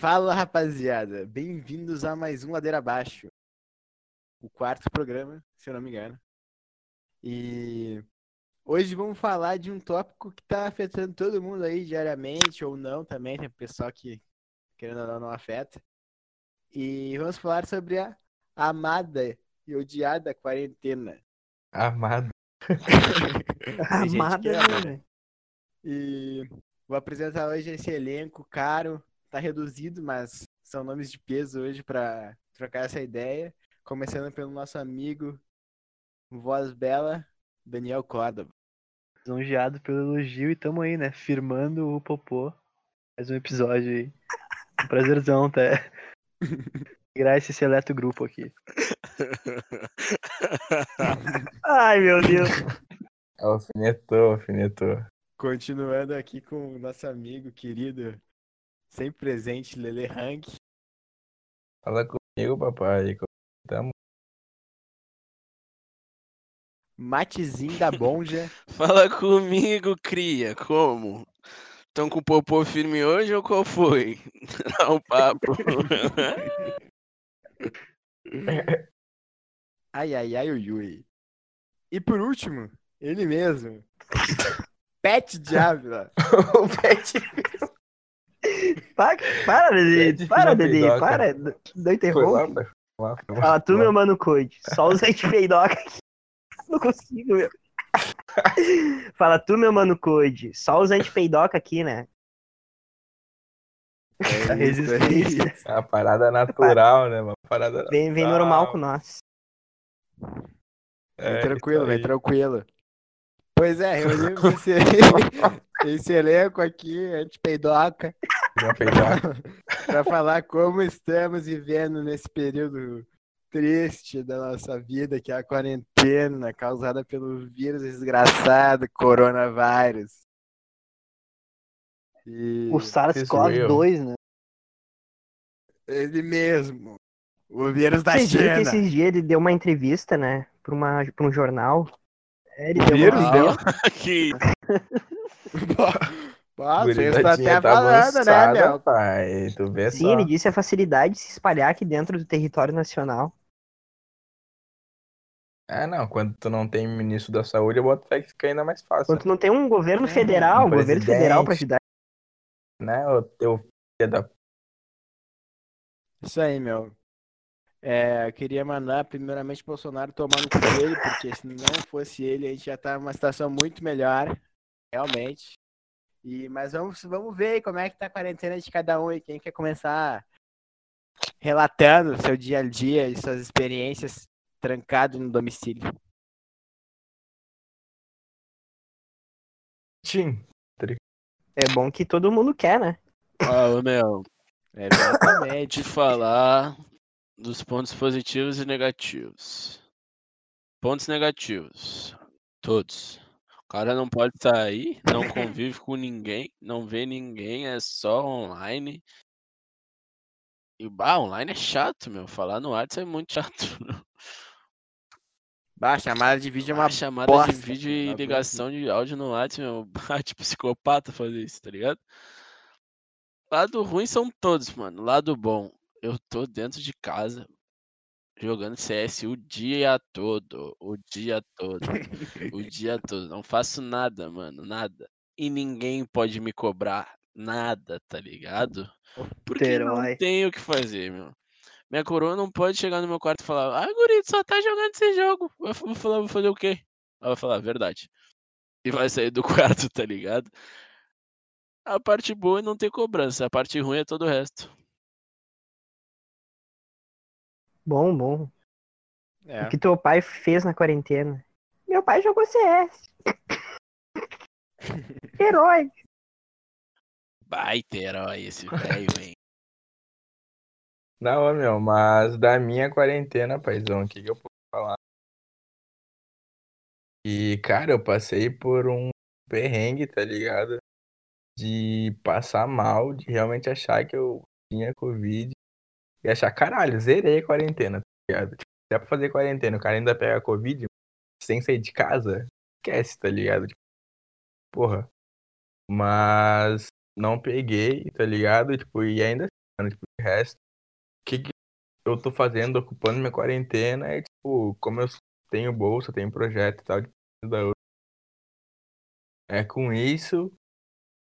Fala rapaziada, bem-vindos a mais um Ladeira Abaixo, o quarto programa, se eu não me engano. E hoje vamos falar de um tópico que tá afetando todo mundo aí diariamente ou não também, tem pessoal que querendo ou não não afeta. E vamos falar sobre a amada e odiada quarentena. Amada, ama, né, velho? E vou apresentar hoje esse elenco caro, tá reduzido, mas são nomes de peso hoje para trocar essa ideia. Começando pelo nosso amigo Voz Bela, Daniel Córdoba. Lisonjeado pelo elogio e tamo aí, né? Firmando o popô. Mais um episódio aí. Um prazerzão, tá? Integrar esse seleto grupo aqui. Ai, meu Deus. Alfinetou, alfinetou. Continuando aqui com o nosso amigo querido, sempre presente, Lele Rank. Fala comigo, papai. Tamo. Matezinho da Bonja. Fala comigo, cria. Como? Estão com o popô firme hoje ou qual foi? Dá um papo. Ai, ai, ai, ui, ui. E por último, ele mesmo. Pet Diabla. o Pet. Para, para Dedê. Pede Para, peidoca. Para. Não interrompe. Fala tu, meu mano Coide. Só os anti-peidoca aqui. Não consigo, meu. Fala tu, meu mano Coide. Só os anti-peidoca aqui, né? É é resistência. É uma parada natural, né? Uma parada Vem, vem natural. normal com nós. É, Vem tranquilo, vem tranquilo. Pois é, reunimos esse, esse elenco aqui, anti-peidoca. Para falar como estamos vivendo nesse período triste da nossa vida, que é a quarentena causada pelo vírus desgraçado, coronavírus. E O SARS-CoV-2, né? ele mesmo, o vírus da Vocês viram que China. esses dias ele deu uma entrevista, né? Pra, uma, pra um jornal. É, ele deu Vírus uma... deu? que Ah, vocês estão Gurizadinha até tá falando, né, meu? pai. Tu vê Sim, só. ele disse a facilidade de se espalhar aqui dentro do território nacional. É, não. Quando tu não tem ministro da saúde, eu boto fé que fica ainda mais fácil. Quando não tem um governo É, federal, um um governo federal pra ajudar. Né, o teu filho da Isso aí, meu. É, eu queria mandar primeiramente o Bolsonaro tomar no cu dele, porque se não fosse ele, a gente já tá numa situação muito melhor, realmente. E, mas vamos, vamos ver aí como é que tá a quarentena de cada um aí. Quem quer começar relatando o seu dia a dia e suas experiências trancado no domicílio. Tim. É bom que todo mundo quer, né? Ah, ô, meu, É, exatamente. de falar dos pontos positivos e negativos. Pontos negativos. Todos. O cara não pode sair, não convive com ninguém, não vê ninguém, é só online. E bah, online é chato, meu. Falar no WhatsApp é muito chato. Bah, chamada de vídeo é uma Ah, chamada bosta, de vídeo e ligação de áudio no WhatsApp, meu. Tipo psicopata fazer isso, tá ligado? Lado ruim são todos, mano. Lado bom, eu tô dentro de casa jogando CS o dia todo, o dia todo, o dia todo. Não faço nada, mano, nada. E ninguém pode me cobrar nada, tá ligado? Porque não Herói. tenho o que fazer, meu. Minha coroa não pode chegar no meu quarto e falar, ah, guri, tu só tá jogando esse jogo. Eu vou falar, vou fazer o quê? Ela vai falar, verdade. E vai sair do quarto, tá ligado? A parte boa é não ter cobrança, a parte ruim é todo o resto. Bom, bom. É. O que teu pai fez na quarentena? Meu pai jogou CS. Herói. Baita herói esse velho, hein? Não, meu, mas da minha quarentena, paizão, o que, que eu posso falar? E, cara, eu passei por um perrengue, tá ligado? De passar mal, de realmente achar que eu tinha Covid. E achar, caralho, zerei a quarentena, tá ligado? Tipo, é pra fazer quarentena, o cara ainda pega Covid sem sair de casa, esquece, tá ligado? Tipo, porra. Mas não peguei, tá ligado? Tipo, e ainda mano. Tipo, de resto, o que, que eu tô fazendo, ocupando minha quarentena é, tipo, como eu tenho bolsa, tenho projeto e tal, de da outra. É com isso.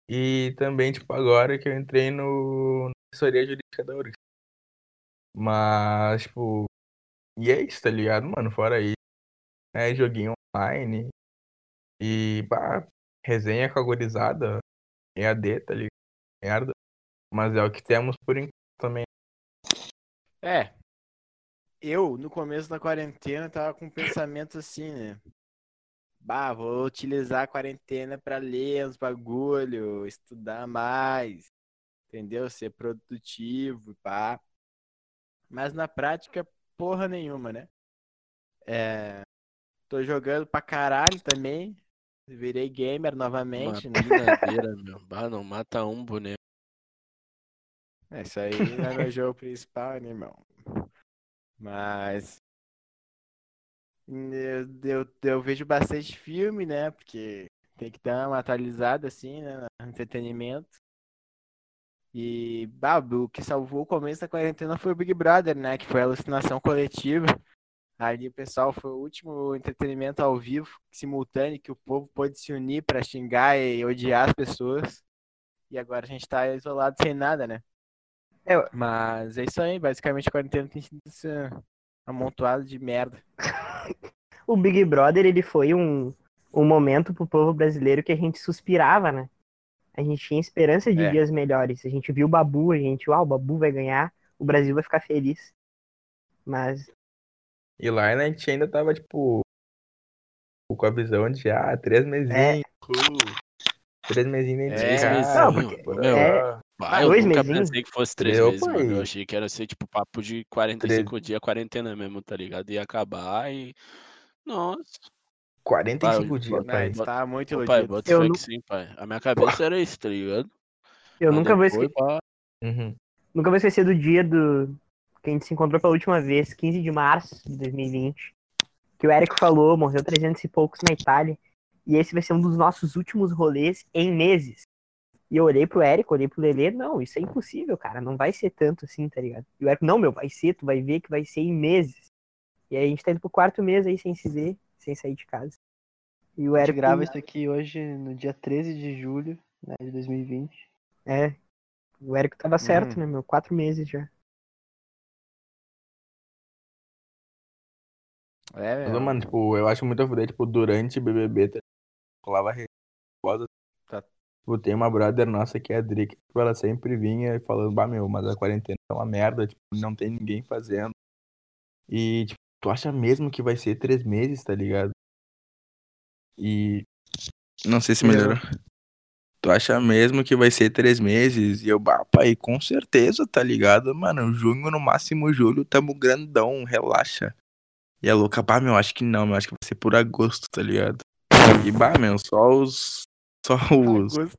E também, tipo, agora que eu entrei no na assessoria jurídica da URGS. Mas, tipo, e é isso, tá ligado, mano? Fora isso, é joguinho online e, pá, resenha com a gurizada, EAD, tá ligado? Merda. Mas é o que temos por enquanto também. É. Eu, no começo da quarentena, tava com um pensamento assim, né? Bah, vou utilizar a quarentena pra ler uns bagulho, estudar mais, entendeu? Ser produtivo, pá. Mas na prática, porra nenhuma, né? É... Tô jogando pra caralho também. Virei gamer novamente, Uma né? meu. Bah, não mata um boneco. É, Isso aí não é meu jogo principal, né, irmão? Mas. Eu, eu, eu vejo bastante filme, né? Porque tem que dar uma atualizada, assim, né? No entretenimento. E, bah, o que salvou o começo da quarentena foi o Big Brother, né? Que foi a alucinação coletiva. Ali, o pessoal, foi o último entretenimento ao vivo, simultâneo, que o povo pôde se unir pra xingar e odiar as pessoas. E agora a gente tá isolado sem nada, né? É, Mas é isso aí, basicamente a quarentena tem sido esse amontoado de merda. o Big Brother, ele foi um, um momento pro povo brasileiro que a gente suspirava, né? A gente tinha esperança de É. dias melhores. A gente viu o Babu, a gente, uau, o Babu vai ganhar, o Brasil vai ficar feliz. Mas E lá né, a gente ainda tava, tipo, com a visão de, ah, três mesinhos, uh, três mesinhos dentro de É, casa. não, porque- pô, meu, ah, Ah, eu dois nunca mesinhos? pensei que fosse três Eu, meses, mano. Eu achei que era ser tipo papo de 45 dias, quarentena mesmo, tá ligado? Ia acabar e. Nossa. 45 Pai, dias, Né, pai. gente tá muito Ô, pai, iludido. bota Eu que sim, pai. A minha cabeça era isso, tá ligado? eu Mas nunca vou, depois, esque... pá, Uhum. nunca vou esquecer do dia do que a gente se encontrou pela última vez, 15 de março de 2020. Que o Érico falou, morreu 300 e poucos na Itália. E esse vai ser um dos nossos últimos rolês em meses. E eu olhei pro Érico, olhei pro Lelê, não, isso é impossível, cara, não vai ser tanto assim, tá ligado? E o Érico, não, meu, vai ser, tu vai ver que vai ser em meses. E aí a gente tá indo pro quarto mês aí sem se ver, sem sair de casa. E o A gente Érico, grava isso aqui hoje, no dia 13 de julho né, de 2020. é, o Érico tava certo, Uhum. né, meu, quatro meses já. É, Mas, meu. mano, tipo, eu acho muito a fuder, tipo, durante o BBB, tá? rolava resposta. Tá. Tipo, tem uma brother nossa que é a Dri, que tipo, ela sempre vinha falando, bah, meu, mas a quarentena é uma merda, tipo, não tem ninguém fazendo. E, tipo, tu acha mesmo que vai ser três meses, tá ligado? E. Não sei se Melhorou. melhorou. Tu acha mesmo que vai ser três meses? E eu, bah, pai, com certeza, tá ligado? Mano, junho, no máximo julho, tamo grandão, relaxa. E a louca, bah, meu, acho que não, meu, acho que vai ser por agosto, tá ligado? E, bah, meu, só os. Só os Agosto.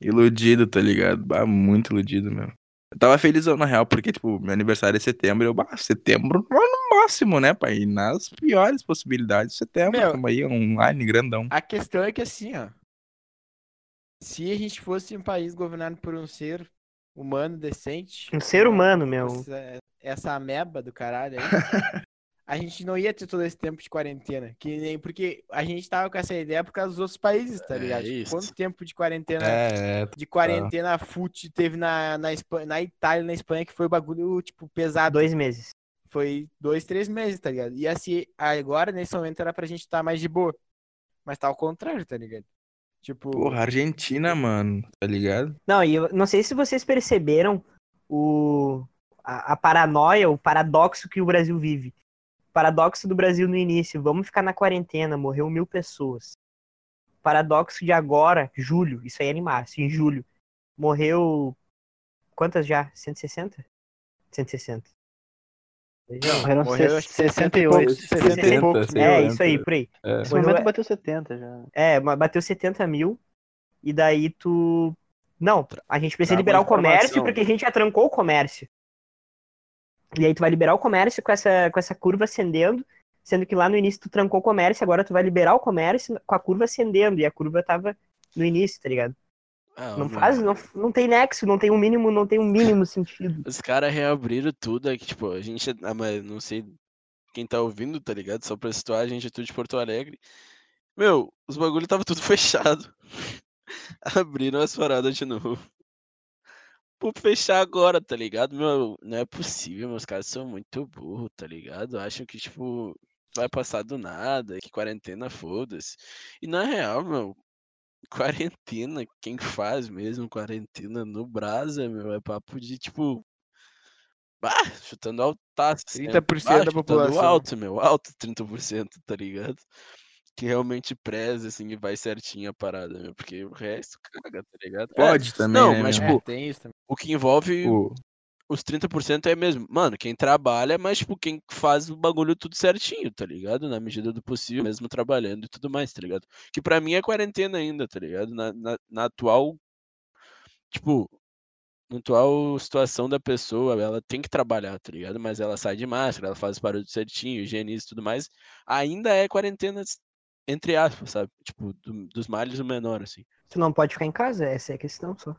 iludidos, tá ligado? Bah, muito iludido, meu. Eu tava felizão, na real, porque, tipo, meu aniversário é setembro. e Eu, bah, setembro no máximo, né, pai? E nas piores possibilidades, setembro. Meu. Tamo aí, online, grandão. A questão é que assim, ó. Se a gente fosse um país governado por um ser humano decente. Um ser humano, meu. fosse Essa ameba do caralho aí. a gente não ia ter todo esse tempo de quarentena. Que nem porque a gente tava com essa ideia por causa dos outros países, tá É ligado? Isso. Quanto tempo de quarentena É, é. de quarentena fute teve na, na, Espanha, na Itália na Espanha que foi bagulho, tipo, pesado. Dois meses. Foi dois, três meses, tá ligado? E assim, agora, nesse momento, era pra gente estar mais de boa. Mas tá ao contrário, tá ligado? Tipo, Porra, Argentina, mano, tá ligado? Não, e eu não sei se vocês perceberam o, a, a paranoia, o paradoxo que o Brasil vive. Paradoxo do Brasil no início, vamos ficar na quarentena, morreu mil pessoas. Paradoxo de agora, julho, isso aí é em março, em julho, morreu. Quantas já? 160? 160. Vejam. Morreram morreu acho que 60 e 68. poucos. 60 e 70, poucos. sei É, lá, isso aí, por aí. É. Nesse Morreu- momento bateu 70 já. É, bateu 70 mil. E daí tu. Não, a gente precisa Traga liberar o comércio porque a gente já trancou o comércio. E aí tu vai liberar o comércio com essa, com essa curva ascendendo, sendo que lá no início tu trancou o comércio, agora tu vai liberar o comércio com a curva ascendendo, e a curva tava no início, tá ligado? Ah, Não faz, não, não tem nexo, não tem um mínimo, não tem um mínimo sentido. Os caras reabriram tudo, é que, tipo, a gente. Ah, mas não sei quem tá ouvindo, tá ligado? Só pra situar, a gente é tudo de Porto Alegre. Meu, os bagulho tava tudo fechado. Abriram as paradas de novo. Por fechar agora, tá ligado? Meu, não é possível, meus caras são muito burros, tá ligado? Acham que, tipo, vai passar do nada, que quarentena foda-se. E na real, meu, quarentena, quem faz mesmo quarentena no Brasa, meu, é papo de, tipo, bah, chutando altaço. sempre. 30% Bah, da população. alto, meu, alto 30%, tá ligado? Que realmente preza, assim, e vai certinho a parada, meu, porque o resto caga, tá ligado? É, Pode também, não, né, mas, meu? tipo, É, tem isso também. o que envolve O- os 30% é mesmo, mano, quem trabalha, mas, tipo, quem faz o bagulho tudo certinho, tá ligado? Na medida do possível, mesmo trabalhando e tudo mais, tá ligado? Que pra mim é quarentena ainda, tá ligado? Na, na, na atual, tipo, na atual situação da pessoa, ela tem que trabalhar, tá ligado? Mas ela sai de máscara, ela faz o barulho certinho, higieniza e tudo mais. Ainda é quarentena, entre aspas, sabe? Tipo, do- dos males o menor, assim. Tu não pode ficar em casa, essa é a questão só.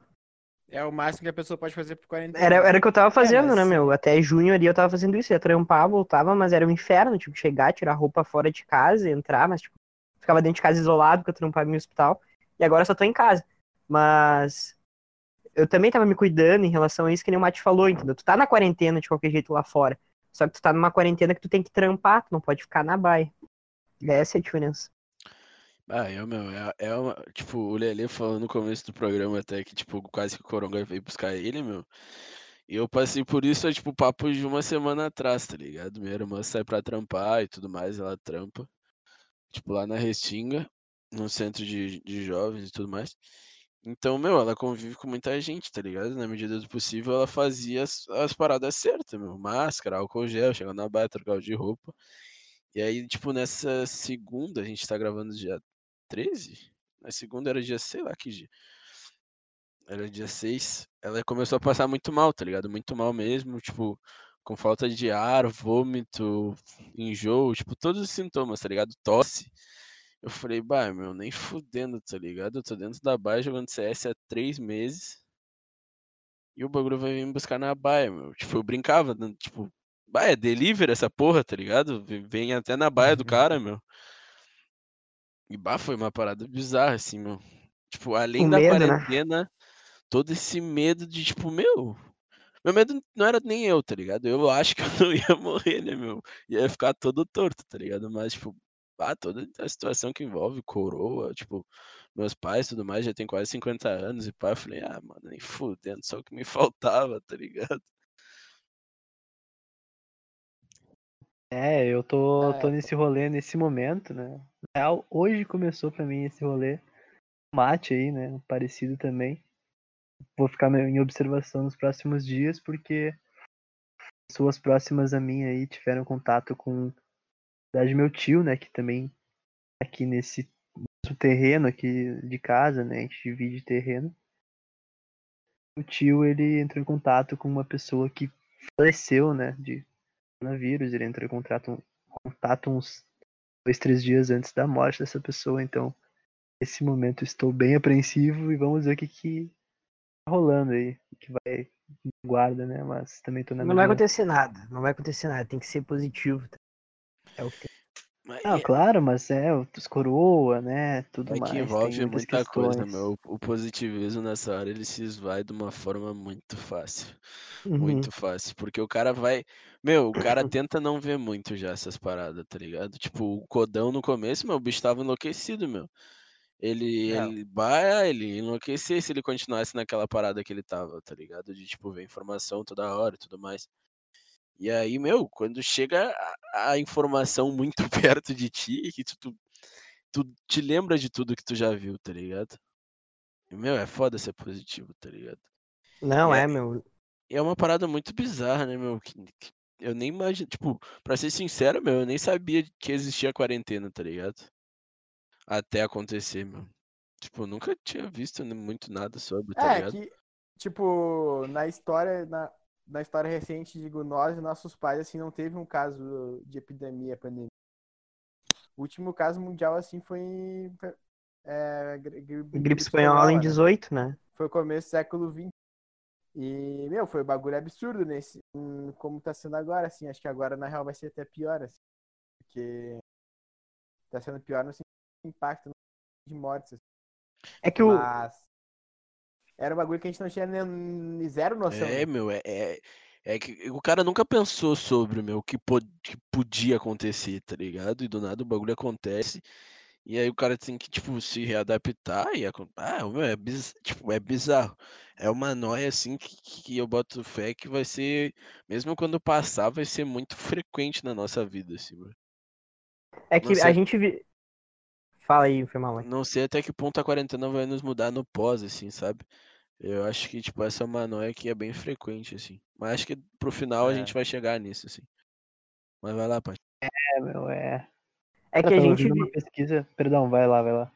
É o máximo que a pessoa pode fazer por quarentena. Era, era o que eu tava fazendo, mas- né, meu? Até junho ali eu tava fazendo isso. Ia trampar, voltava, mas era um inferno, tipo, chegar, tirar roupa fora de casa, entrar, mas, tipo, ficava dentro de casa isolado, porque eu trampava em hospital. E agora eu só tô em casa. Mas eu também tava me cuidando em relação a isso, que nem o Mate falou, entendeu? Tu tá na quarentena de qualquer jeito lá fora. Só que tu tá numa quarentena que tu tem que trampar, tu não pode ficar na baia. Essa é a diferença. Ah, eu, meu, é, é uma, tipo, o Lelê falou no começo do programa até que, tipo, quase que o Coronga veio buscar ele, meu. E eu passei por isso, é, tipo, papo de uma semana atrás, tá ligado? Minha irmã sai pra trampar e tudo mais, ela trampa, tipo, lá na Restinga, no centro de, de jovens e tudo mais. Então, meu, ela convive com muita gente, tá ligado? Na medida do possível, ela fazia as, as paradas certas, meu. Máscara, álcool gel, chegando na baia, trocar de roupa. E aí, tipo, nessa segunda, a gente tá gravando dia 13? Na segunda era dia, sei lá que dia. Era dia 6. Ela começou a passar muito mal, tá ligado? Muito mal mesmo, tipo, com falta de ar, vômito, enjoo, tipo, todos os sintomas, tá ligado? Tosse. Eu falei, bah, meu, nem fudendo, tá ligado? Eu tô dentro da baia jogando CS há três meses. E o bagulho vai vir me buscar na baia, meu. Tipo, eu brincava, né, tipo, bah, é delivery essa porra, tá ligado? Vem- Vem até na baia do cara, meu. E bah, foi uma parada bizarra, assim, meu. Tipo, além O da medo, né? quarentena, todo esse medo de, tipo, meu. Meu medo não era nem eu, tá ligado? Eu acho que eu não ia morrer, né, meu? Ia ficar todo torto, tá ligado? Mas, tipo, ah, toda a situação que envolve coroa, tipo, meus pais e tudo mais, já tem quase 50 anos e pá, eu falei, ah, mano, nem fudendo, só o que me faltava, tá ligado? É, eu tô, tô É. nesse rolê nesse momento, né? Real, hoje começou pra mim esse rolê. Mate aí, né? Parecido também. Vou ficar em observação nos próximos dias, porque pessoas próximas a mim aí tiveram contato com verdade, meu tio, né? Que também tá aqui nesse terreno aqui de casa, né? A gente divide terreno. O tio, ele entrou em contato com uma pessoa que faleceu, né? De coronavírus. Ele entrou em contato, contato uns dois, três dias antes da morte dessa pessoa. Então, nesse momento, estou bem apreensivo e vamos ver o que, que tá rolando aí. O que vai me guarda, né? Mas também tô na Não vai acontecer nada, não vai acontecer nada, tem que ser positivo. É o que tem. Mas é- claro, mas é, os coroa, né? Tudo É mais. que tem envolve muitas muita coisa, meu. O positivismo nessa hora ele se esvai de uma forma muito fácil. Uhum. Muito fácil. Porque o cara vai. Meu, o cara tenta não ver muito já essas paradas, tá ligado? Tipo, o Codão no começo, meu, o bicho tava enlouquecido, meu. Ele, É. ele vai, ele ia enlouquecer se ele continuasse naquela parada que ele tava, tá ligado? De, tipo, ver informação toda hora e tudo mais. E aí, meu, quando chega a, a informação muito perto de ti, que tu, tu, tu te lembra de tudo que tu já viu, tá ligado? E, meu, é foda ser positivo, tá ligado? Não, é, aí- meu. É uma parada muito bizarra, né, meu? Que, que eu nem imagino. Tipo, pra ser sincero, meu, eu nem sabia que existia quarentena, tá ligado? Até acontecer, meu. Tipo, eu nunca tinha visto muito nada sobre, tá É, ligado? que, tipo, na história, na, na história recente, digo, nós e nossos pais, assim, não teve um caso de epidemia, pandemia. O último caso mundial, assim, foi é, gri- gri- Gripe espanhola em né? 18, né? foi o começo do século XX. E, meu, foi um bagulho absurdo nesse. hum, Como tá sendo agora, assim. Acho que agora, na real, vai ser até pior, assim. Porque tá sendo pior no sentido de impacto de mortes. assim. É que o. Mas. Era um bagulho que a gente não tinha nem zero noção. É, né? meu, é, é, é que o cara nunca pensou sobre, meu, o que, po- que podia acontecer, tá ligado? E do nada o bagulho acontece. E aí o cara tem que, tipo, se readaptar e ah, meu, é, biz... tipo, é bizarro. É uma noia, assim, que, que eu boto fé que vai ser, mesmo quando passar, vai ser muito frequente na nossa vida, assim, mano. É que a gente. Fala aí, foi mal. Não sei até que ponto a quarentena vai nos mudar no pós, assim, sabe? Eu acho que, tipo, essa é uma noia que é bem frequente, assim. Mas acho que pro final a É. gente vai chegar nisso, assim. Mas vai lá, Paty. É, meu, é. É que a gente. uma pesquisa. Perdão, vai lá, vai lá.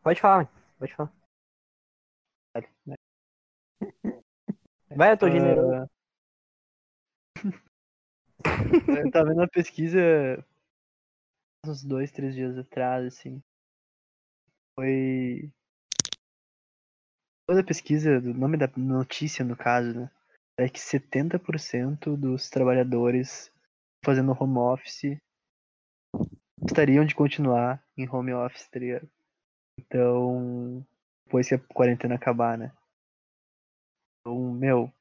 Pode falar, mãe. Pode falar. Vai. Eu tô generoso. Ah, Eu tava vendo uma pesquisa uns dois, três dias atrás, assim. Foi. Toda a pesquisa, do nome da notícia, no caso, né? É que 70% dos trabalhadores fazendo home office gostariam de continuar em home office, tá? Então, depois que a quarentena acabar, né? Então, meu,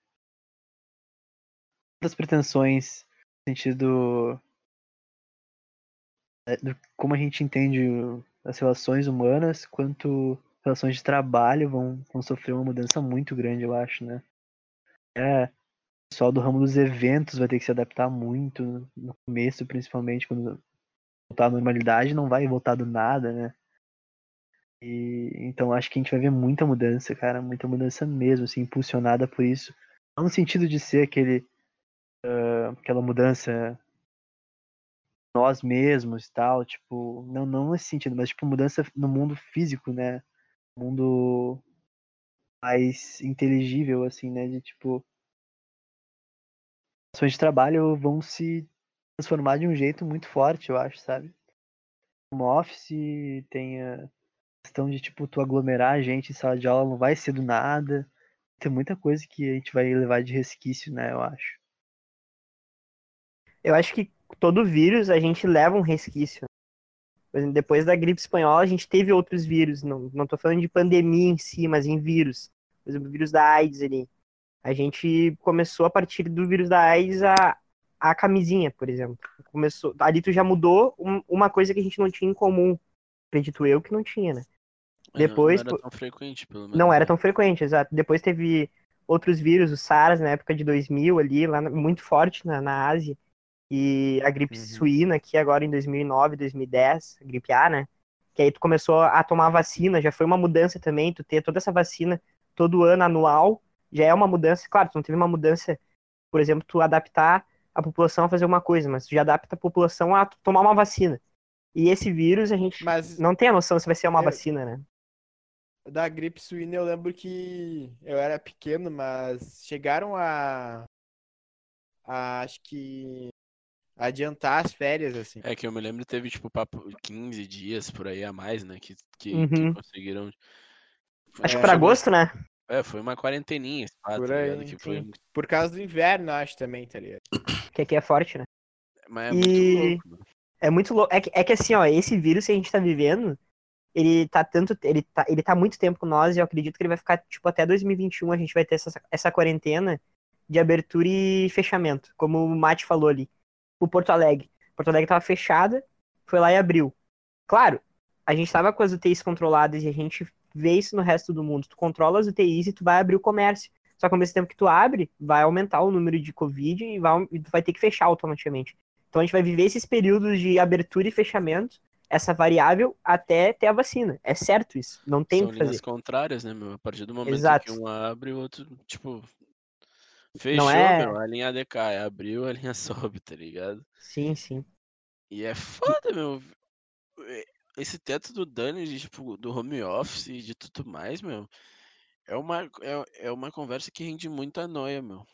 das pretensões no sentido é, do como a gente entende as relações humanas, quanto relações de trabalho vão, vão sofrer uma mudança muito grande, eu acho, né? É, o pessoal do ramo dos eventos vai ter que se adaptar muito no começo, principalmente quando voltar à normalidade, não vai voltar do nada, né? E então acho que a gente vai ver muita mudança, cara, muita mudança mesmo, assim, impulsionada por isso. Não no sentido de ser aquele ah, aquela mudança nós mesmos tal, tipo, não, não nesse sentido, mas tipo mudança no mundo físico, né? Mundo mais inteligível, assim, né? De tipo. Ações de trabalho vão se transformar de um jeito muito forte, eu acho, sabe? Home office tem a questão de, tipo, tu aglomerar a gente em sala de aula não vai ser do nada. Tem muita coisa que a gente vai levar de resquício, né, eu acho. Eu acho que todo vírus a gente leva um resquício. Por exemplo, depois da gripe espanhola, a gente teve outros vírus. Não, não tô falando de pandemia em si, mas em vírus. Por exemplo, o vírus da AIDS ali. A gente começou a partir do vírus da AIDS a, a camisinha, por exemplo. Começou, ali tu já mudou um- uma coisa que a gente não tinha em comum. Acredito eu que não tinha, né? Mas não- Depois, Não, era tão frequente, pelo menos. Não era né? tão frequente, exato. Depois teve outros vírus, o SARS na época de 2000 ali, lá muito forte na, na Ásia. E a gripe Uhum. suína aqui agora em 2009, 2010, a gripe A, né? Que aí tu começou a tomar vacina, já foi uma mudança também, tu ter toda essa vacina todo ano anual, já é uma mudança. Claro, tu não teve uma mudança, por exemplo, tu adaptar a população a fazer uma coisa, mas tu já adapta a população a tomar uma vacina. E esse vírus a gente Mas não tem a noção se vai ser uma Eu- vacina, né? da gripe suína eu lembro que eu era pequeno, mas chegaram a, a acho que adiantar as férias, assim. É que eu me lembro teve, tipo, papo 15 dias por aí a mais, né? Que, que, Uhum. que conseguiram. Acho É, que pra chegou- agosto, né? É, foi uma quarenteninha, esse fato, Por tá aí? Que foi. Por causa do inverno, acho também, tá ligado? Que aqui é forte, né? mas é muito E- louco, mano. É muito louco. É que, é que assim, ó, esse vírus que a gente tá vivendo, ele tá tanto. Ele tá, ele tá há muito tempo com nós e eu acredito que ele vai ficar, tipo, até 2021 a gente vai ter essa, essa quarentena de abertura e fechamento. Como o Mate falou ali. O Porto Alegre. Porto Alegre tava fechada, foi lá e abriu. Claro, a gente tava com as UTIs controladas e a gente vê isso no resto do mundo. Tu controla as UTIs e tu vai abrir o comércio. Só que ao mesmo tempo que tu abre, vai aumentar o número de Covid e, vai, e tu vai ter que fechar automaticamente. Então a gente vai viver esses períodos de abertura e fechamento, essa variável, até ter a vacina. É certo isso. Não tem o São que fazer. linhas contrárias, né, meu? A partir do momento Exato. que um abre, o outro, tipo. Fechou, é- meu, a linha decai. Abriu, a linha sobe, tá ligado? Sim, sim. E é foda, meu. Esse teto do Dani, de, tipo, do home office e de tudo mais, meu. É uma, é, é uma conversa que rende muita noia, meu.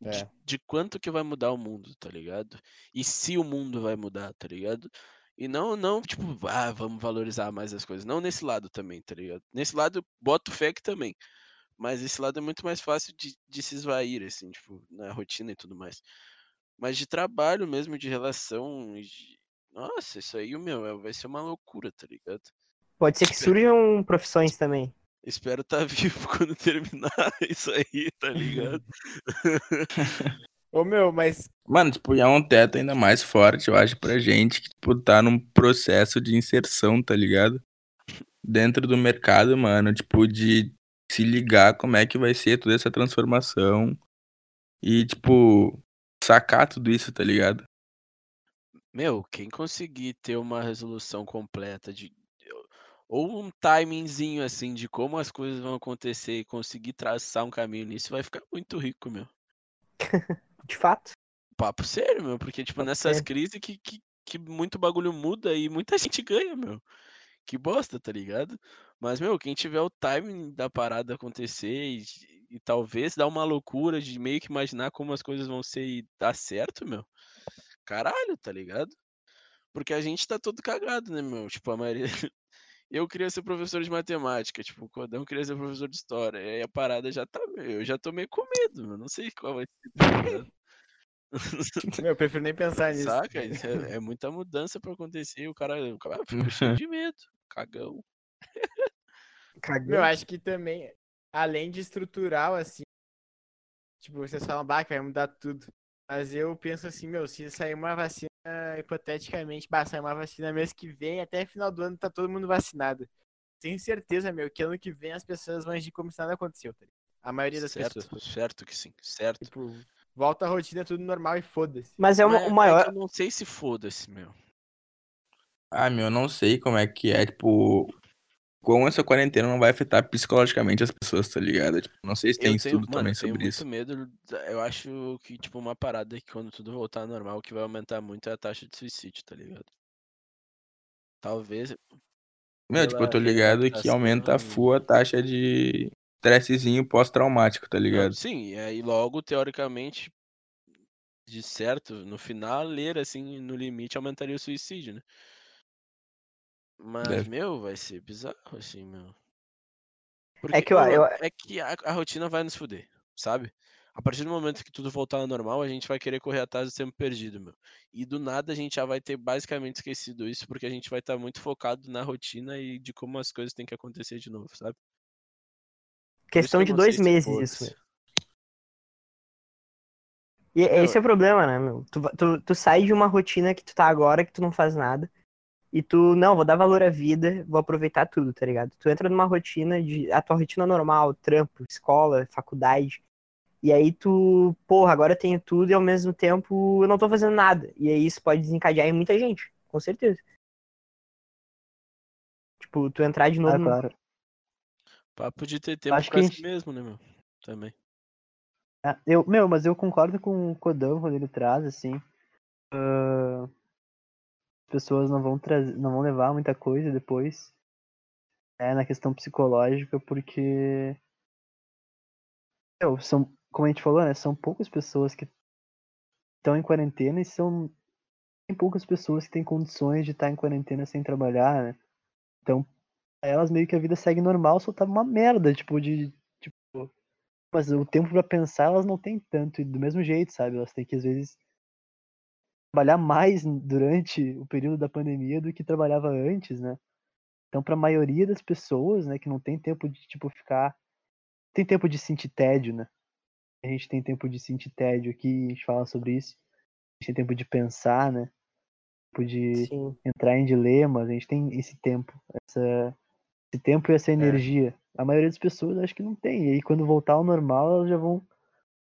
De, É. de quanto que vai mudar o mundo, tá ligado? E se o mundo vai mudar, tá ligado? E não, não, tipo, ah, vamos valorizar mais as coisas. Não nesse lado também, tá ligado? Nesse lado, boto fé que também. Mas esse lado é muito mais fácil de, de se esvair, assim, tipo, na rotina e tudo mais. Mas de trabalho mesmo, de relação. de- Nossa, isso aí, meu, é- vai ser uma loucura, tá ligado? Pode ser que surjam profissões também. Espero estar vivo quando terminar isso aí, tá ligado? Ô, meu, mas Mano, tipo, é um teto ainda mais forte, eu acho, pra gente que, tipo, tá num processo de inserção, tá ligado? Dentro do mercado, mano, tipo, de se ligar como é que vai ser toda essa transformação e, tipo, sacar tudo isso, tá ligado? Meu, quem conseguir ter uma resolução completa de. Ou um timingzinho assim de como as coisas vão acontecer e conseguir traçar um caminho nisso, vai ficar muito rico, meu. De fato. Papo sério, meu, porque, tipo, Papo nessas sério. crises que, que, que muito bagulho muda e muita gente ganha, meu. Que bosta, tá ligado? Mas, meu, quem tiver o timing da parada acontecer e, e talvez dar uma loucura de meio que imaginar como as coisas vão ser e dar certo, meu. Caralho, tá ligado? Porque a gente tá todo cagado, né, meu? Tipo, a maioria. Eu queria ser professor de matemática, tipo, o Codão queria ser professor de história. E aí a parada já tá. Eu já tô meio com medo, meu. Não sei qual vai ser, tá meu, eu prefiro nem pensar nisso. Saca? É, é muita mudança pra acontecer. O cara, o cara fica cheio de medo. Cagão. Meu, acho que também, além de estrutural, assim, tipo, vocês falam, bah, que vai mudar tudo. Mas eu penso assim, meu, se sair uma vacina, hipoteticamente, bah, sair uma vacina mês que vem, até final do ano tá todo mundo vacinado. Tenho certeza, meu, que ano que vem as pessoas vão agir como se nada aconteceu, tá ligado? A maioria das Certo, pessoas. certo que sim, certo. Tipo, volta a rotina, tudo normal e foda-se. Mas é uma- o é maior. que eu não sei se foda-se, meu. Ah, meu, eu não sei como é que é, tipo, como essa quarentena não vai afetar psicologicamente as pessoas, tá ligado? Tipo, não sei se tem eu estudo tenho, mano, também eu tenho sobre muito isso. medo. Eu acho que, tipo, uma parada que quando tudo voltar ao normal, o que vai aumentar muito é a taxa de suicídio, tá ligado? Talvez. Meu, tipo, eu tô ligado que aumenta a full a taxa de estressezinho pós-traumático, tá ligado? sim, e aí logo, teoricamente, de certo, no final, ler assim, no limite, aumentaria o suicídio, né? Mas, Deve. meu, vai ser bizarro, assim, meu. É Porque, que eu- eu- é que a, a rotina vai nos fuder, sabe? A partir do momento que tudo voltar ao normal, a gente vai querer correr atrás do tempo perdido, meu. E do nada a gente já vai ter basicamente esquecido isso, porque a gente vai estar muito focado na rotina e de como as coisas têm que acontecer de novo, sabe? Questão de dois meses isso, meu. E esse é o problema, né, meu? Tu, tu, tu sai de uma rotina que tu tá agora, que tu não faz nada, e tu, não, vou dar valor à vida, vou aproveitar tudo, tá ligado? Tu entra numa rotina de. A tua rotina normal, trampo, escola, faculdade. E aí tu, porra, agora eu tenho tudo e ao mesmo tempo eu não tô fazendo nada. E aí isso pode desencadear em muita gente, com certeza. Tipo, tu entrar de novo. Ah, no- claro. Papo de ter tempo Acho pra que si mesmo, né, meu? Também. Ah, eu, meu, mas eu concordo com o Kodão quando ele traz, assim. as pessoas não vão trazer, não vão levar muita coisa depois. É, na questão psicológica, porque. São, como a gente falou, né? São poucas pessoas que estão em quarentena e são tem poucas pessoas que têm condições de estar em quarentena sem trabalhar, né? Então, elas meio que a vida segue normal, só tá uma merda, tipo, de. Tipo, mas o tempo pra pensar elas não têm tanto, e do mesmo jeito, sabe? Elas têm que, às vezes, trabalhar mais durante o período da pandemia do que trabalhava antes, né? Então, pra maioria das pessoas, né, que não tem tempo de, tipo, ficar. Tem tempo de sentir tédio, né? A gente tem tempo de sentir tédio aqui, a gente fala sobre isso. A gente tem tempo de pensar, né? Tempo de Sim. entrar em dilemas, a gente tem esse tempo, essa, esse tempo e essa energia. A maioria das pessoas acho que não tem. E aí quando voltar ao normal, elas já vão,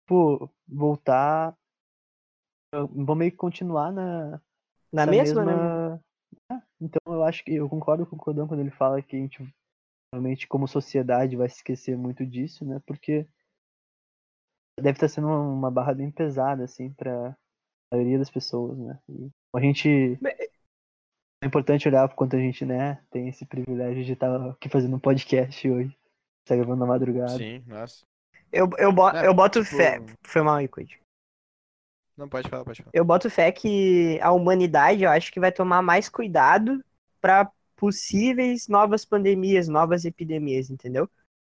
pô, voltar. Vão meio que continuar na, Na mesma, né? mesma- É, então eu acho que eu concordo com o Codão quando ele fala que a gente realmente como sociedade vai se esquecer muito disso, né? Porque deve estar sendo uma, barra bem pesada assim para maioria das pessoas, né? E a gente é importante olhar pro quanto a gente, né, tem esse privilégio de estar aqui fazendo um podcast hoje. Tá gravando na madrugada. Sim, nossa. Eu, eu, bo- Não, eu boto tipo- fé. Foi mal aí, Coit. Não pode falar, pode falar. Eu boto fé que a humanidade, eu acho que vai tomar mais cuidado para possíveis novas pandemias, novas epidemias, entendeu?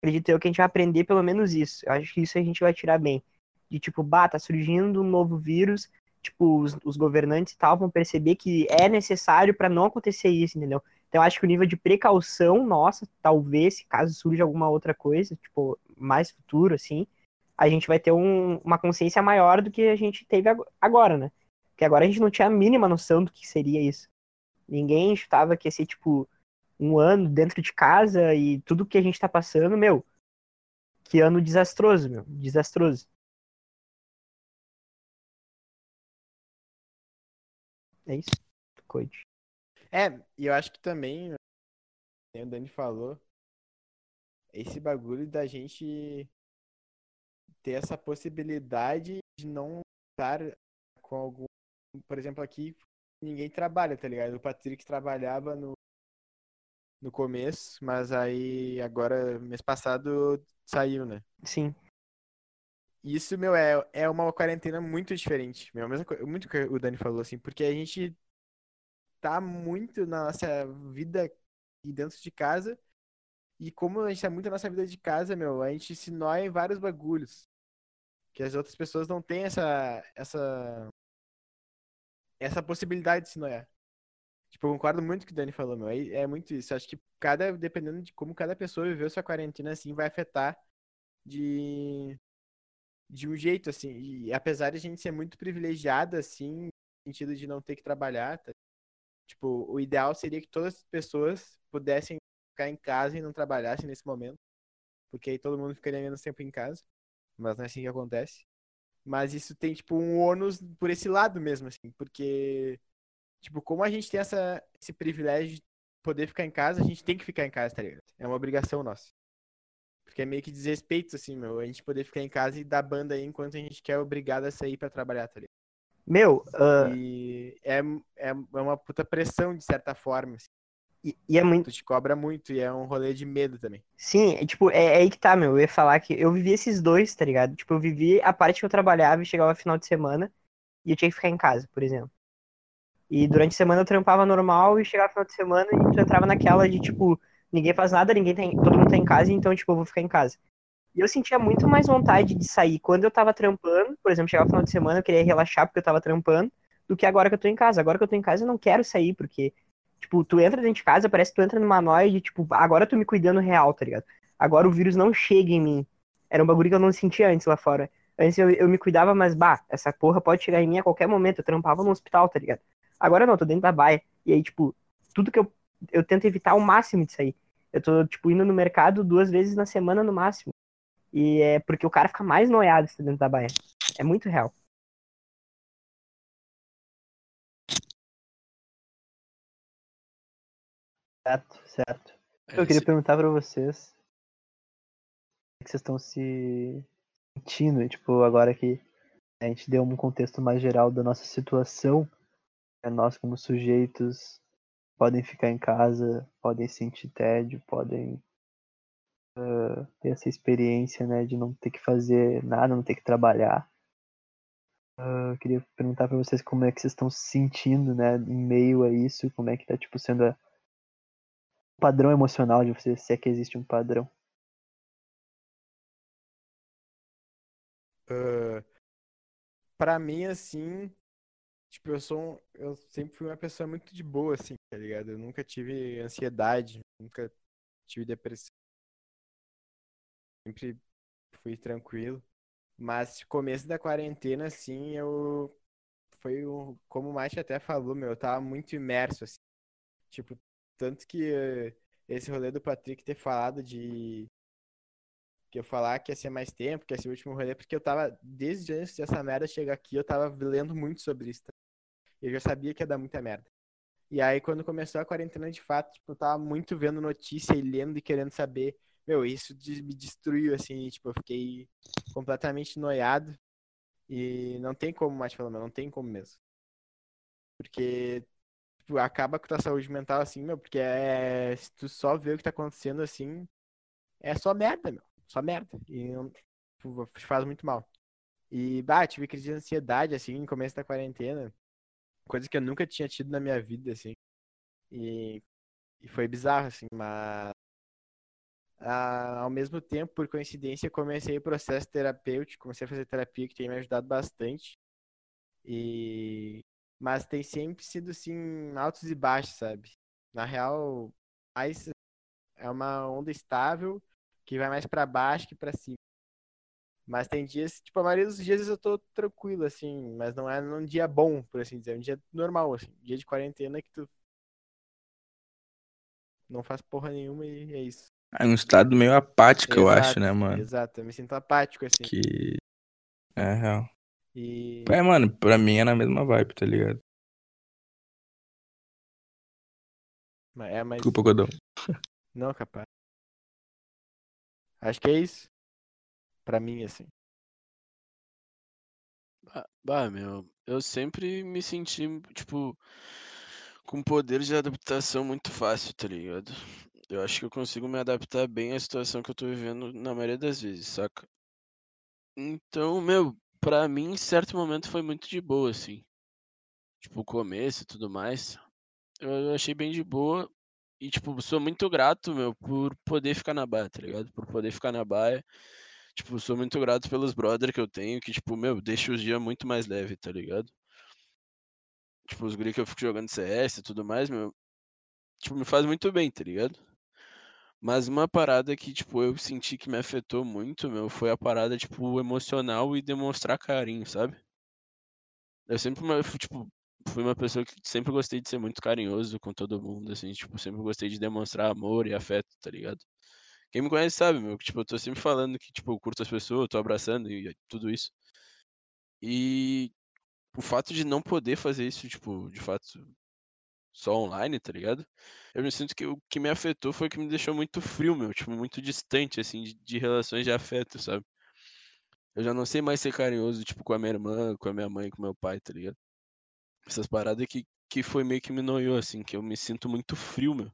Acredito eu que a gente vai aprender pelo menos isso. Eu acho que isso a gente vai tirar bem. De tipo, bah, tá surgindo um novo vírus, tipo, os, os governantes e tal vão perceber que é necessário para não acontecer isso, entendeu? Então acho que o nível de precaução nossa, talvez, se caso surja alguma outra coisa, tipo, mais futuro, assim, a gente vai ter um, uma consciência maior do que a gente teve agora, né? Porque agora a gente não tinha a mínima noção do que seria isso. Ninguém chutava que ser, tipo, um ano dentro de casa e tudo que a gente tá passando, meu. Que ano desastroso, meu. Desastroso. É isso. Coide. É, e eu acho que também, o Dani falou, esse bagulho da gente ter essa possibilidade de não estar com algum. Por exemplo, aqui ninguém trabalha, tá ligado? O Patrick trabalhava no, no começo, mas aí agora, mês passado, saiu, né? Sim. Isso, meu, é, é uma quarentena muito diferente. Meu, mesma coisa, muito que o Dani falou, assim, porque a gente tá muito na nossa vida dentro de casa. E como a gente tá muito na nossa vida de casa, meu, a gente se nóia em vários bagulhos que as outras pessoas não têm essa essa essa possibilidade de se noiar. Tipo, eu concordo muito com o que o Dani falou, meu. É, é muito isso. Acho que cada, dependendo de como cada pessoa viveu sua quarentena, assim, vai afetar de, de um jeito, assim. E apesar de a gente ser muito privilegiada, assim, no sentido de não ter que trabalhar, tá? tipo, o ideal seria que todas as pessoas pudessem ficar em casa e não trabalhassem nesse momento. Porque aí todo mundo ficaria menos tempo em casa mas não é assim que acontece. Mas isso tem, tipo, um ônus por esse lado mesmo, assim, porque, tipo, como a gente tem essa, esse privilégio de poder ficar em casa, a gente tem que ficar em casa, tá ligado? É uma obrigação nossa. Porque é meio que desrespeito, assim, meu, a gente poder ficar em casa e dar banda aí enquanto a gente quer obrigado a sair para trabalhar, tá ligado? Meu, uh... e é, é, é uma puta pressão, de certa forma, assim. E, e, é muito. Tu te cobra muito e é um rolê de medo também. Sim, é, tipo, é, é, aí que tá, meu. Eu ia falar que eu vivi esses dois, tá ligado? Tipo, eu vivi a parte que eu trabalhava e chegava final de semana e eu tinha que ficar em casa, por exemplo. E durante a semana eu trampava normal e chegava final de semana e tu entrava naquela de, tipo, ninguém faz nada, ninguém tem. Todo mundo tá em casa, então, tipo, eu vou ficar em casa. E eu sentia muito mais vontade de sair quando eu tava trampando, por exemplo, chegava final de semana, eu queria relaxar porque eu tava trampando, do que agora que eu tô em casa. Agora que eu tô em casa, eu não quero sair, porque Tipo, tu entra dentro de casa, parece que tu entra numa noia de, tipo, agora tô me cuidando real, tá ligado? Agora o vírus não chega em mim. Era um bagulho que eu não sentia antes lá fora. Antes eu, eu me cuidava, mas, bah, essa porra pode chegar em mim a qualquer momento. Eu trampava no hospital, tá ligado? Agora não, tô dentro da baia. E aí, tipo, tudo que eu. Eu tento evitar ao máximo disso aí. Eu tô, tipo, indo no mercado duas vezes na semana no máximo. E é porque o cara fica mais noiado dentro da baia. É muito real. Certo, certo. É eu queria esse... perguntar para vocês como é que vocês estão se sentindo, tipo, agora que a gente deu um contexto mais geral da nossa situação, nós como sujeitos podem ficar em casa, podem sentir tédio, podem uh, ter essa experiência, né, de não ter que fazer nada, não ter que trabalhar. Uh, eu queria perguntar para vocês como é que vocês estão se sentindo, né, em meio a isso, como é que tá, tipo, sendo a padrão emocional de você, se é que existe um padrão? Uh, pra mim, assim, tipo, eu sou um, eu sempre fui uma pessoa muito de boa, assim, tá ligado? Eu nunca tive ansiedade, nunca tive depressão. Sempre fui tranquilo. Mas começo da quarentena, assim, eu foi o, como o Mate até falou, meu, eu tava muito imerso, assim. Tipo, tanto que eh, esse rolê do Patrick ter falado de. Que eu falar que ia ser mais tempo, que ia ser o último rolê, porque eu tava, desde antes dessa merda chegar aqui, eu tava lendo muito sobre isso. Tá? Eu já sabia que ia dar muita merda. E aí, quando começou a quarentena de fato, tipo, eu tava muito vendo notícia e lendo e querendo saber. Meu, isso me destruiu, assim, tipo, eu fiquei completamente noiado. E não tem como mais falar, não tem como mesmo. Porque tipo, acaba com a tua saúde mental, assim, meu, porque é, se tu só vê o que tá acontecendo, assim, é só merda, meu, só merda. E não, tipo, faz muito mal. E, bah, tive crise de ansiedade, assim, no começo da quarentena. Coisa que eu nunca tinha tido na minha vida, assim. E, e foi bizarro, assim, mas. ah, ao mesmo tempo, por coincidência, comecei o processo terapêutico, comecei a fazer terapia, que tem me ajudado bastante. E. Mas tem sempre sido, assim, altos e baixos, sabe? Na real, mais é uma onda estável que vai mais pra baixo que pra cima. Mas tem dias, tipo, a maioria dos dias eu tô tranquilo, assim, mas não é num dia bom, por assim dizer, é um dia normal, assim, dia de quarentena que tu não faz porra nenhuma e é isso. É um estado meio apático, eu acho, Exato, né, mano? Exato, eu me sinto apático, assim. Que. É real. E. É, mano, pra mim é na mesma vibe, tá ligado? É, mas. Desculpa, Godão. Não, capaz. Acho que é isso. Pra mim, assim. Bah, bah, meu, eu sempre me senti, tipo, com poder de adaptação muito fácil, tá ligado? Eu acho que eu consigo me adaptar bem à situação que eu tô vivendo na maioria das vezes, saca? Então, meu, pra mim, em certo momento foi muito de boa, assim. Tipo, o começo e tudo mais. Eu eu achei bem de boa. E, tipo, sou muito grato, meu, por poder ficar na baia, tá ligado? Por poder ficar na baia. Tipo, sou muito grato pelos brother que eu tenho, que, tipo, meu, deixa os dias muito mais leve, tá ligado? Tipo, os guri que eu fico jogando CS e tudo mais, meu, tipo, me faz muito bem, tá ligado? Mas uma parada que, tipo, eu senti que me afetou muito, meu, foi a parada, tipo, emocional e demonstrar carinho, sabe? Eu sempre, tipo, fui uma pessoa que sempre gostei de ser muito carinhoso com todo mundo, assim, tipo, sempre gostei de demonstrar amor e afeto, tá ligado? Quem me conhece sabe, meu, que, tipo, eu tô sempre falando que, tipo, eu curto as pessoas, eu tô abraçando e tudo isso. E o fato de não poder fazer isso, tipo, de fato, só online, tá ligado? Eu me sinto que o que me afetou foi o que me deixou muito frio, meu, tipo, muito distante, assim, de, de relações de afeto, sabe? Eu já não sei mais ser carinhoso, tipo, com a minha irmã, com a minha mãe, com meu pai, tá ligado? Essas paradas que, que foi meio que me noiou, assim, que eu me sinto muito frio, meu.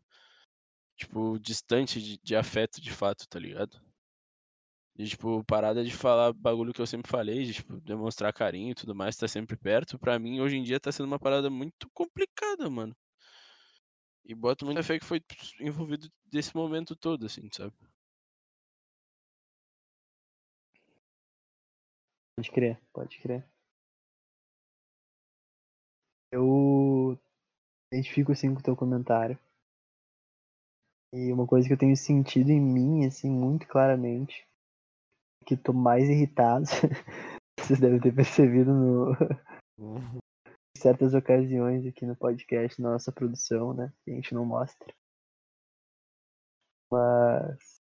Tipo, distante de, de afeto, de fato, tá ligado? E, tipo, parada de falar bagulho que eu sempre falei, de, tipo, demonstrar carinho e tudo mais, tá sempre perto, pra mim, hoje em dia, tá sendo uma parada muito complicada, mano. E boto muita fé que foi envolvido desse momento todo, assim, sabe? Pode crer, pode crer. Eu identifico assim com o teu comentário. E uma coisa que eu tenho sentido em mim, assim, muito claramente, que tô mais irritado. Vocês devem ter percebido no, em certas ocasiões aqui no podcast, na nossa produção, né? Que a gente não mostra. Mas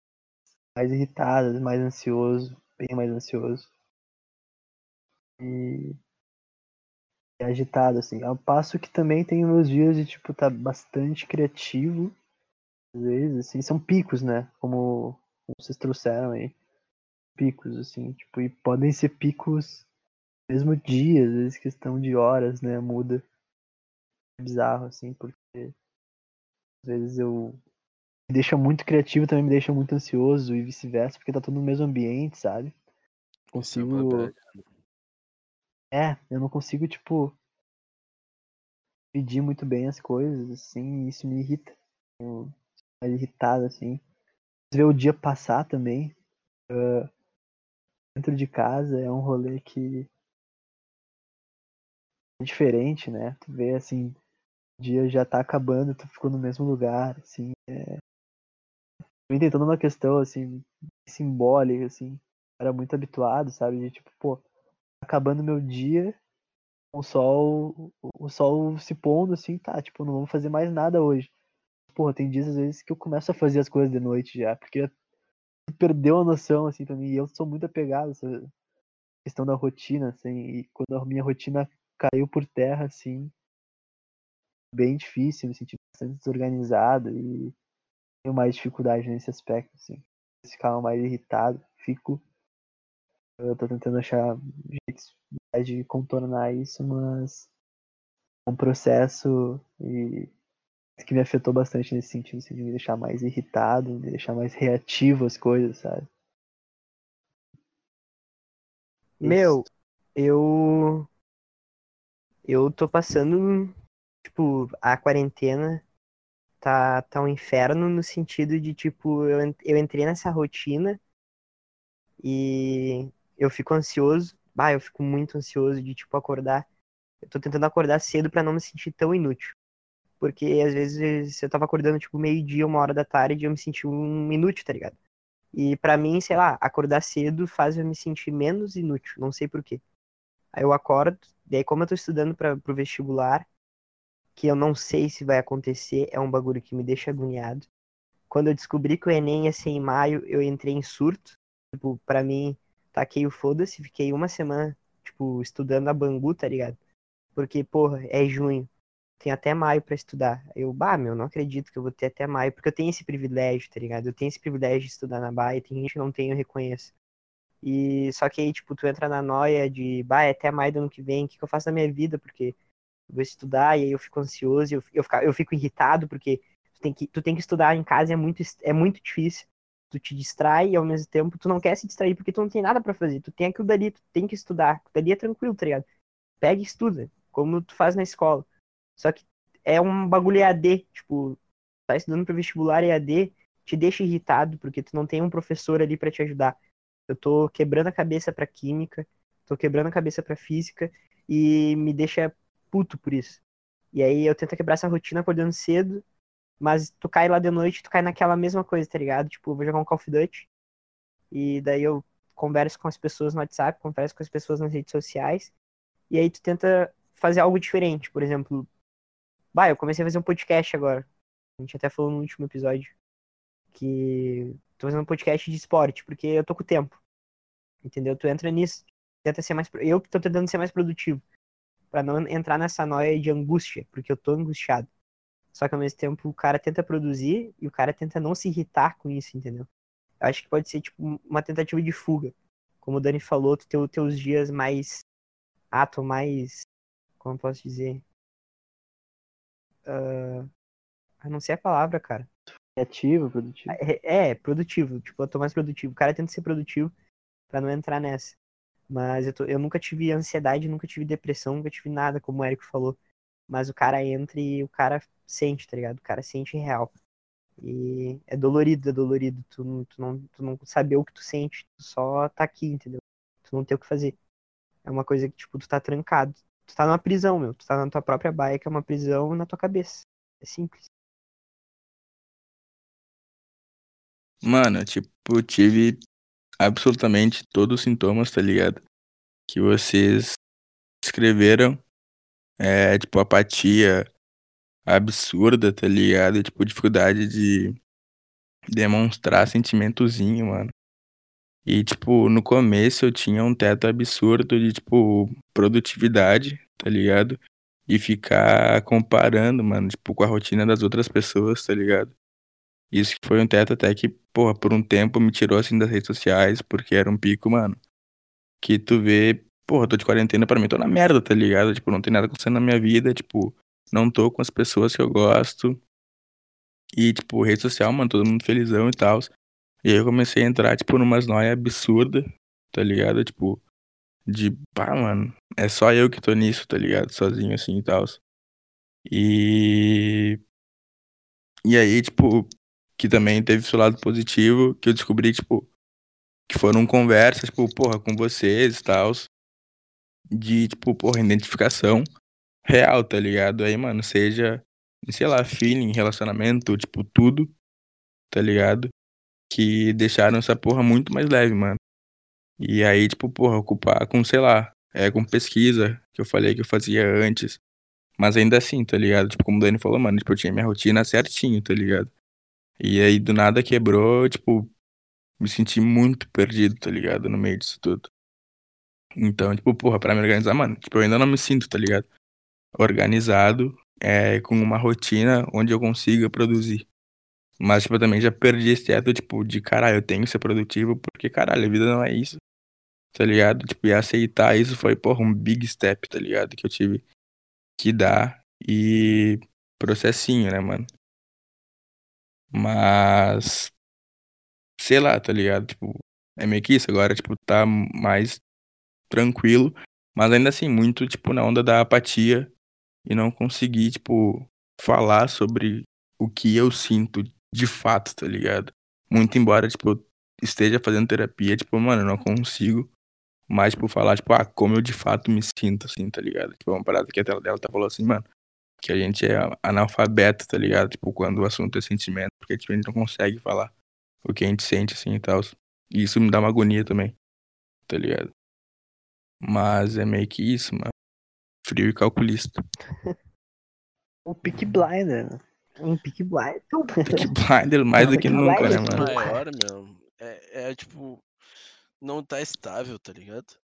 mais irritado, mais ansioso, bem mais ansioso. E, e agitado, assim. Ao passo que também tem meus dias de, tipo, tá bastante criativo. Às vezes, assim, são picos, né? Como, como vocês trouxeram aí. Picos, assim, tipo, e podem ser picos mesmo dia, às vezes questão de horas, né? Muda. É bizarro, assim, porque às vezes eu me deixa muito criativo, também me deixa muito ansioso e vice-versa, porque tá tudo no mesmo ambiente, sabe? É Consigo. verdade. É, eu não consigo, tipo, medir muito bem as coisas, assim, e isso me irrita. Eu fico irritado, assim. Ver o dia passar também. ah, dentro de casa é um rolê que diferente, né? Tu vê, assim, o dia já tá acabando, tu ficou no mesmo lugar, assim. É... Tem toda uma questão, assim, simbólica, assim. Era muito habituado, sabe? De tipo, pô, acabando meu dia, o sol, o sol se pondo, assim, tá, tipo, não vamos fazer mais nada hoje. Porra, tem dias às vezes que eu começo a fazer as coisas de noite já, porque perdeu a noção, assim, pra mim, e eu sou muito apegado a essa questão da rotina, assim, e quando a minha rotina caiu por terra, assim, bem difícil, me senti bastante desorganizado e tenho mais dificuldade nesse aspecto, assim. Ficava mais irritado, fico. Eu tô tentando achar jeitos de contornar isso, mas é um processo e que me afetou bastante nesse sentido, assim, de me deixar mais irritado, me deixar mais reativo às coisas, sabe? Meu, Eu. Eu tô passando. Tipo, a quarentena tá, tá um inferno no sentido de, tipo, eu, eu entrei nessa rotina e eu fico ansioso. Bah, eu fico muito ansioso de, tipo, acordar. Eu tô tentando acordar cedo pra não me sentir tão inútil. Porque às vezes eu tava acordando, tipo, meio-dia, uma hora da tarde e eu me senti um inútil, tá ligado? E pra mim, sei lá, acordar cedo faz eu me sentir menos inútil, não sei por quê. Aí eu acordo, daí como eu tô estudando para pro vestibular, que eu não sei se vai acontecer, é um bagulho que me deixa agoniado. Quando eu descobri que o Enem ia ser em maio, eu entrei em surto. Tipo, pra mim, taquei o foda-se, fiquei uma semana, tipo, estudando a Bangu, tá ligado? Porque, porra, é junho. Tem até maio pra estudar. Eu, bah, meu, não acredito que eu vou ter até maio, porque eu tenho esse privilégio, tá ligado? Eu tenho esse privilégio de estudar na Bahia, tem gente que não tem, eu reconheço. E só que aí, tipo, tu entra na noia de, bah, é até maio do ano que vem, o que, que eu faço na minha vida? Porque eu vou estudar e aí eu fico ansioso, eu, eu, fico, eu fico irritado, porque tu tem, que, tu tem que estudar em casa, é muito, é muito difícil. Tu te distrai e ao mesmo tempo tu não quer se distrair porque tu não tem nada pra fazer. Tu tem aquilo dali, tu tem que estudar. Aquilo dali é tranquilo, tá ligado? Pega e estuda, como tu faz na escola. Só que é um bagulho EAD, tipo, tá estudando pro vestibular EAD, te deixa irritado porque tu não tem um professor ali pra te ajudar. Eu tô quebrando a cabeça pra química, tô quebrando a cabeça pra física e me deixa puto por isso. E aí eu tento quebrar essa rotina acordando cedo, mas tu cai lá de noite, tu cai naquela mesma coisa, tá ligado? Tipo, vou jogar um Call of Duty e daí eu converso com as pessoas no WhatsApp, converso com as pessoas nas redes sociais, e aí tu tenta fazer algo diferente. Por exemplo, bah, eu comecei a fazer um podcast agora. A gente até falou no último episódio que tô fazendo um podcast de esporte, porque eu tô com tempo. Entendeu? Tu entra nisso, tenta ser mais. Eu tô tentando ser mais produtivo. para não entrar nessa noia de angústia, porque eu tô angustiado. Só que ao mesmo tempo o cara tenta produzir e o cara tenta não se irritar com isso, entendeu? Eu acho que pode ser tipo uma tentativa de fuga. Como o Dani falou, tu tem os teus dias mais. Tô mais. Como eu posso dizer? Uh... Eu não sei a palavra, cara. Criativo, produtivo. É, é, produtivo. Tipo, eu tô mais produtivo. O cara tenta ser produtivo para não entrar nessa. Mas eu, tô, eu nunca tive ansiedade, nunca tive depressão, nunca tive nada, como o Érico falou. Mas o cara entra e o cara sente, tá ligado? O cara sente real. E é dolorido, é dolorido. Tu, tu, não, tu não saber o que tu sente, tu só tá aqui, entendeu? Tu não tem o que fazer. É uma coisa que, tipo, tu tá trancado. Tu tá numa prisão, meu. Tu tá na tua própria baia, que é uma prisão na tua cabeça. É simples. Mano, tipo, tive absolutamente todos os sintomas, tá ligado? Que vocês escreveram. É, tipo, apatia absurda, tá ligado? Tipo, dificuldade de demonstrar sentimentozinho, mano. E, tipo, no começo eu tinha um teto absurdo de, tipo, produtividade, tá ligado? E ficar comparando, mano, tipo, com a rotina das outras pessoas, tá ligado? Isso foi um teto até que, porra, por um tempo me tirou assim das redes sociais, porque era um pico, mano. Que tu vê, porra, tô de quarentena pra mim, tô na merda, tá ligado? Tipo, não tem nada acontecendo na minha vida, tipo, não tô com as pessoas que eu gosto. E, tipo, rede social, mano, todo mundo felizão e tal. E aí eu comecei a entrar, tipo, numas noias absurdas, tá ligado? Tipo, de, pá, mano, é só eu que tô nisso, tá ligado? Sozinho assim e tal. E. E aí, tipo, que também teve seu lado positivo, que eu descobri, tipo, que foram conversas, tipo, porra, com vocês e tal, de, tipo, porra, identificação real, tá ligado? Aí, mano, seja, sei lá, feeling, relacionamento, tipo, tudo, tá ligado? Que deixaram essa porra muito mais leve, mano. E aí, tipo, porra, ocupar com, sei lá, é, com pesquisa, que eu falei que eu fazia antes. Mas ainda assim, tá ligado? Tipo, como o Dani falou, mano, tipo, eu tinha minha rotina certinho, tá ligado? E aí do nada quebrou, tipo, me senti muito perdido, tá ligado? No meio disso tudo. Então, tipo, porra, pra me organizar, mano, tipo, eu ainda não me sinto, tá ligado? Organizado, é, com uma rotina onde eu consiga produzir. Mas, tipo, eu também já perdi esse teto, tipo, de caralho, eu tenho que ser produtivo, porque, caralho, a vida não é isso, tá ligado? Tipo, e aceitar isso foi, porra, um big step, tá ligado? Que eu tive que dar e processinho, né, mano? Mas. Sei lá, tá ligado? Tipo, é meio que isso. Agora, tipo, tá mais tranquilo. Mas ainda assim, muito, tipo, na onda da apatia e não conseguir, tipo, falar sobre o que eu sinto de fato, tá ligado? Muito embora, tipo, eu esteja fazendo terapia, tipo, mano, eu não consigo mais, tipo, falar, tipo, ah, como eu de fato me sinto, assim, tá ligado? Tipo, uma parada que a tela dela tá falando assim, mano, que a gente é analfabeto, tá ligado? Tipo, quando o assunto é sentimento, porque tipo, a gente não consegue falar o que a gente sente, assim, e tal. E isso me dá uma agonia também, tá ligado? Mas é meio que isso, mano. Frio e calculista. O Peak Blinder, né? Um pick blind. Peak Blinder mais do que nunca, né, mano? maior, meu, é, é tipo, não tá estável, tá ligado?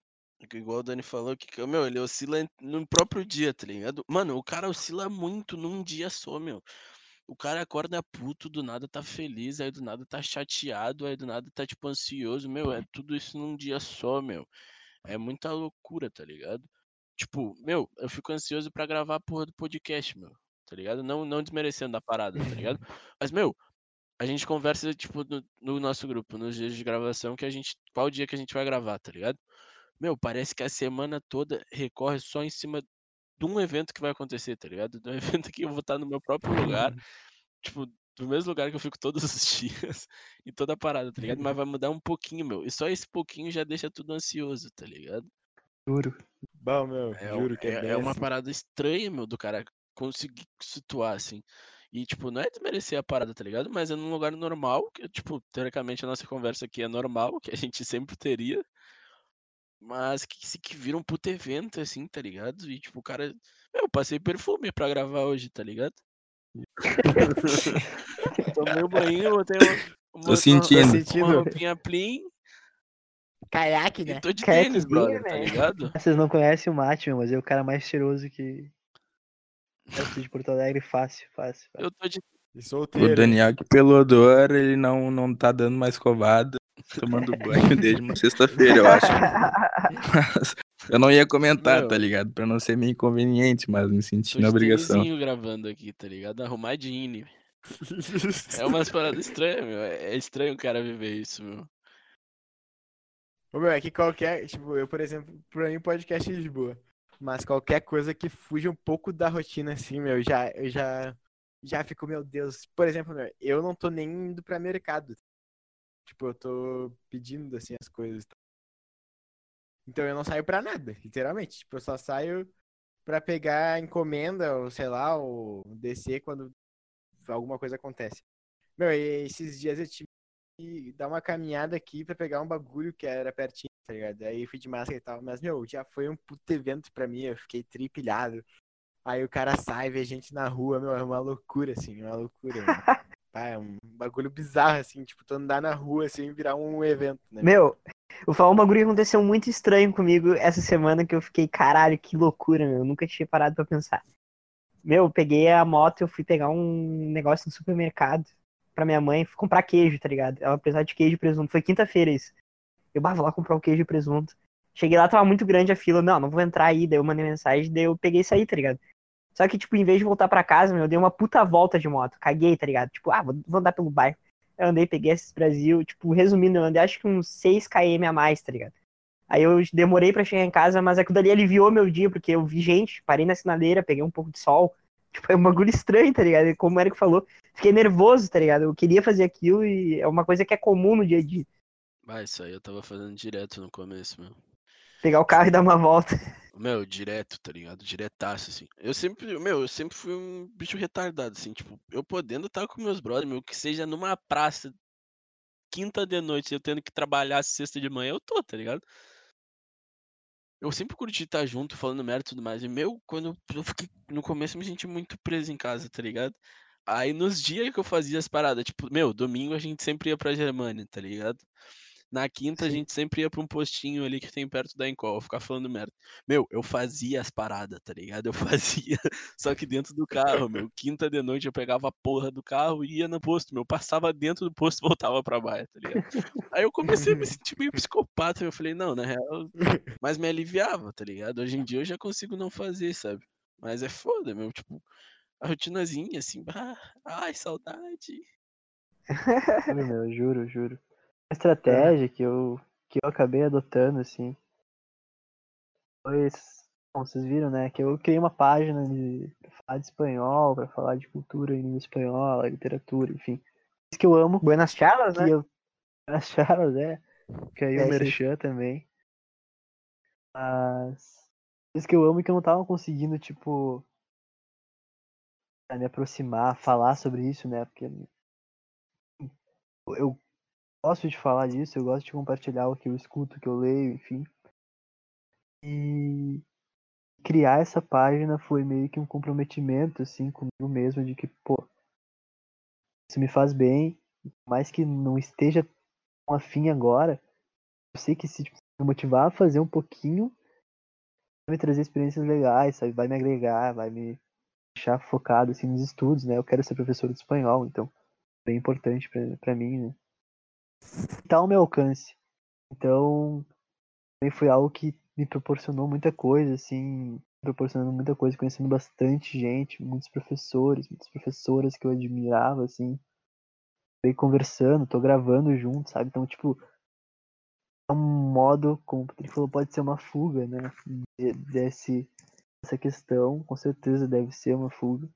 Igual o Dani falou, que, meu, ele oscila no próprio dia, tá ligado? Mano, o cara oscila muito num dia só, meu. O cara acorda puto, do nada tá feliz, aí do nada tá chateado, aí do nada tá, tipo, ansioso, meu, é tudo isso num dia só, meu. É muita loucura, tá ligado? Tipo, meu, eu fico ansioso pra gravar a porra do podcast, meu, tá ligado? Não, não desmerecendo a parada, tá ligado? Mas, meu, a gente conversa, tipo, no, no nosso grupo, nos dias de gravação, que a gente. Qual dia que a gente vai gravar, tá ligado? Meu, parece que a semana toda recorre só em cima de um evento que vai acontecer, tá ligado? De um evento que eu vou estar no meu próprio lugar, tipo, do mesmo lugar que eu fico todos os dias, e toda a parada, tá ligado? Mas vai mudar um pouquinho, meu. E só esse pouquinho já deixa tudo ansioso, tá ligado? Juro. Bom, meu, É, juro que é, é, é uma assim. parada estranha, meu, do cara conseguir situar, assim. E, tipo, não é desmerecer a parada, tá ligado? Mas é num lugar normal, que, tipo, teoricamente a nossa conversa aqui é normal, que a gente sempre teria. Mas que, se que vira um puto evento, assim, tá ligado? E, tipo, o cara. Eu passei perfume pra gravar hoje, tá ligado? Tomei o banho, botei uma, uma, Tô sentindo. uma, sentindo. uma roupinha plim Caiaque, e né? tô de Caiaque tênis, brother, tá velho. ligado? Vocês não conhecem o Mate, meu, mas é o cara mais cheiroso que. Essa de Porto Alegre, fácil, fácil. fácil. Eu tô de E O solteiro. Daniel que pelo odor, ele não, não tá dando mais covada, tomando banho desde uma sexta-feira, eu acho. Mas eu não ia comentar, Meu. tá ligado? Pra não ser meio inconveniente, mas me senti Tô na obrigação. tênisinho gravando aqui, tá ligado? Arrumadinho. É umas paradas estranhas, meu. É é estranho o cara viver isso, meu. Ô, meu, é que qualquer, tipo, eu, por exemplo, pra mim podcast é de boa. Mas qualquer coisa que fuja um pouco da rotina, assim, meu, já, eu já, já fico, meu Deus. Por exemplo, meu, eu não tô nem indo pra mercado. Tipo, eu tô pedindo, assim, as coisas. Então eu não saio pra nada, literalmente. Tipo, eu só saio pra pegar encomenda, ou sei lá, ou descer quando alguma coisa acontece. Meu, e esses dias eu tive que dar uma caminhada aqui pra pegar um bagulho que era pertinho, tá ligado? Aí fui de máscara e tal. Mas, meu, já foi um puto evento pra mim, eu fiquei tripilhado. Aí o cara sai, vê gente na rua, meu, é uma loucura, assim, uma loucura. é um bagulho bizarro, assim, tipo, tu andar na rua, assim, virar um evento, né? Meu, vou falar um bagulho que aconteceu muito estranho comigo essa semana que eu fiquei, caralho, que loucura, meu. Eu nunca tinha parado pra pensar. Meu, eu peguei a moto, eu fui pegar um negócio no supermercado pra minha mãe fui comprar queijo, tá ligado? Ela precisava de queijo e presunto. Foi quinta-feira isso. Eu, bah, vou lá comprar o queijo e presunto. Cheguei lá, tava muito grande a fila. Não, não vou entrar aí. Daí eu mandei mensagem, daí eu peguei e saí, tá ligado? Só que, tipo, em vez de voltar pra casa, meu, eu dei uma puta volta de moto. Caguei, tá ligado? Tipo, ah, vou, vou andar pelo bairro. Eu andei, peguei esses Brasil. Tipo, resumindo, eu andei acho que uns 6 km a mais, tá ligado? Aí eu demorei pra chegar em casa, mas aquilo dali aliviou meu dia, porque eu vi gente, parei na sinaleira, peguei um pouco de sol. Tipo, é um bagulho estranho, tá ligado? E Como o Eric falou, fiquei nervoso, tá ligado? Eu queria fazer aquilo e é uma coisa que é comum no dia a dia. Ah, isso aí eu tava fazendo direto no começo, meu. Pegar o carro e dar uma volta. Meu, direto, tá ligado? Diretaço, assim. Eu sempre, meu, eu sempre fui um bicho retardado, assim, tipo, eu podendo estar com meus brothers, meu, que seja numa praça, quinta de noite, eu tendo que trabalhar sexta de manhã, eu tô, tá ligado? Eu sempre curti estar junto, falando merda e tudo mais. E, meu, quando eu- fiquei, no começo eu me senti muito preso em casa, tá ligado? Aí nos dias que eu fazia as paradas, tipo, meu, domingo a gente sempre ia pra Germânia, tá ligado? Na quinta a Sim. gente sempre ia pra um postinho ali que tem perto da Encol, ficar falando merda. Meu, eu fazia as paradas, tá ligado? Eu fazia, só que dentro do carro, meu. Quinta de noite eu pegava a porra do carro e ia no posto, meu. Passava dentro do posto e voltava pra baixo, tá ligado? Aí eu comecei a me sentir meio psicopata. Eu falei, não, na real, mas me aliviava, tá ligado? Hoje em dia eu já consigo não fazer, sabe? Mas é foda, meu. Tipo, a rotinazinha, assim, bah, ai, saudade. Meu, juro, juro. A estratégia que eu, que eu acabei adotando, assim, Pois, bom, vocês viram, né, que eu criei uma página de pra falar de espanhol, pra falar de cultura em língua espanhola, literatura, enfim. Isso que eu amo, Buenas charlas, né? eu as Charlas, é. Que aí É, o. Merchan também. Mas. Isso que eu amo e que eu não tava conseguindo, tipo. Me aproximar, falar sobre isso, né? Porque. Eu gosto de falar disso, eu gosto de compartilhar o que eu escuto, o que eu leio, enfim. E. Criar essa página foi meio que um comprometimento, assim, comigo mesmo, de que, pô. Isso me faz bem, mais que não esteja tão afim agora, eu sei que se tipo, me motivar a fazer um pouquinho, vai me trazer experiências legais, sabe? Vai me agregar, vai me deixar focado assim nos estudos, né? Eu quero ser professor de espanhol, então bem importante pra mim, né? Tá ao meu alcance. Então, também foi algo que me proporcionou muita coisa, assim, proporcionando muita coisa, conhecendo bastante gente, muitos professores, muitas professoras que eu admirava, assim, bem conversando, tô gravando junto, sabe? Então, tipo, é um modo, como o Patrick falou, pode ser uma fuga, né? de- Desse, dessa questão, com certeza deve ser uma fuga.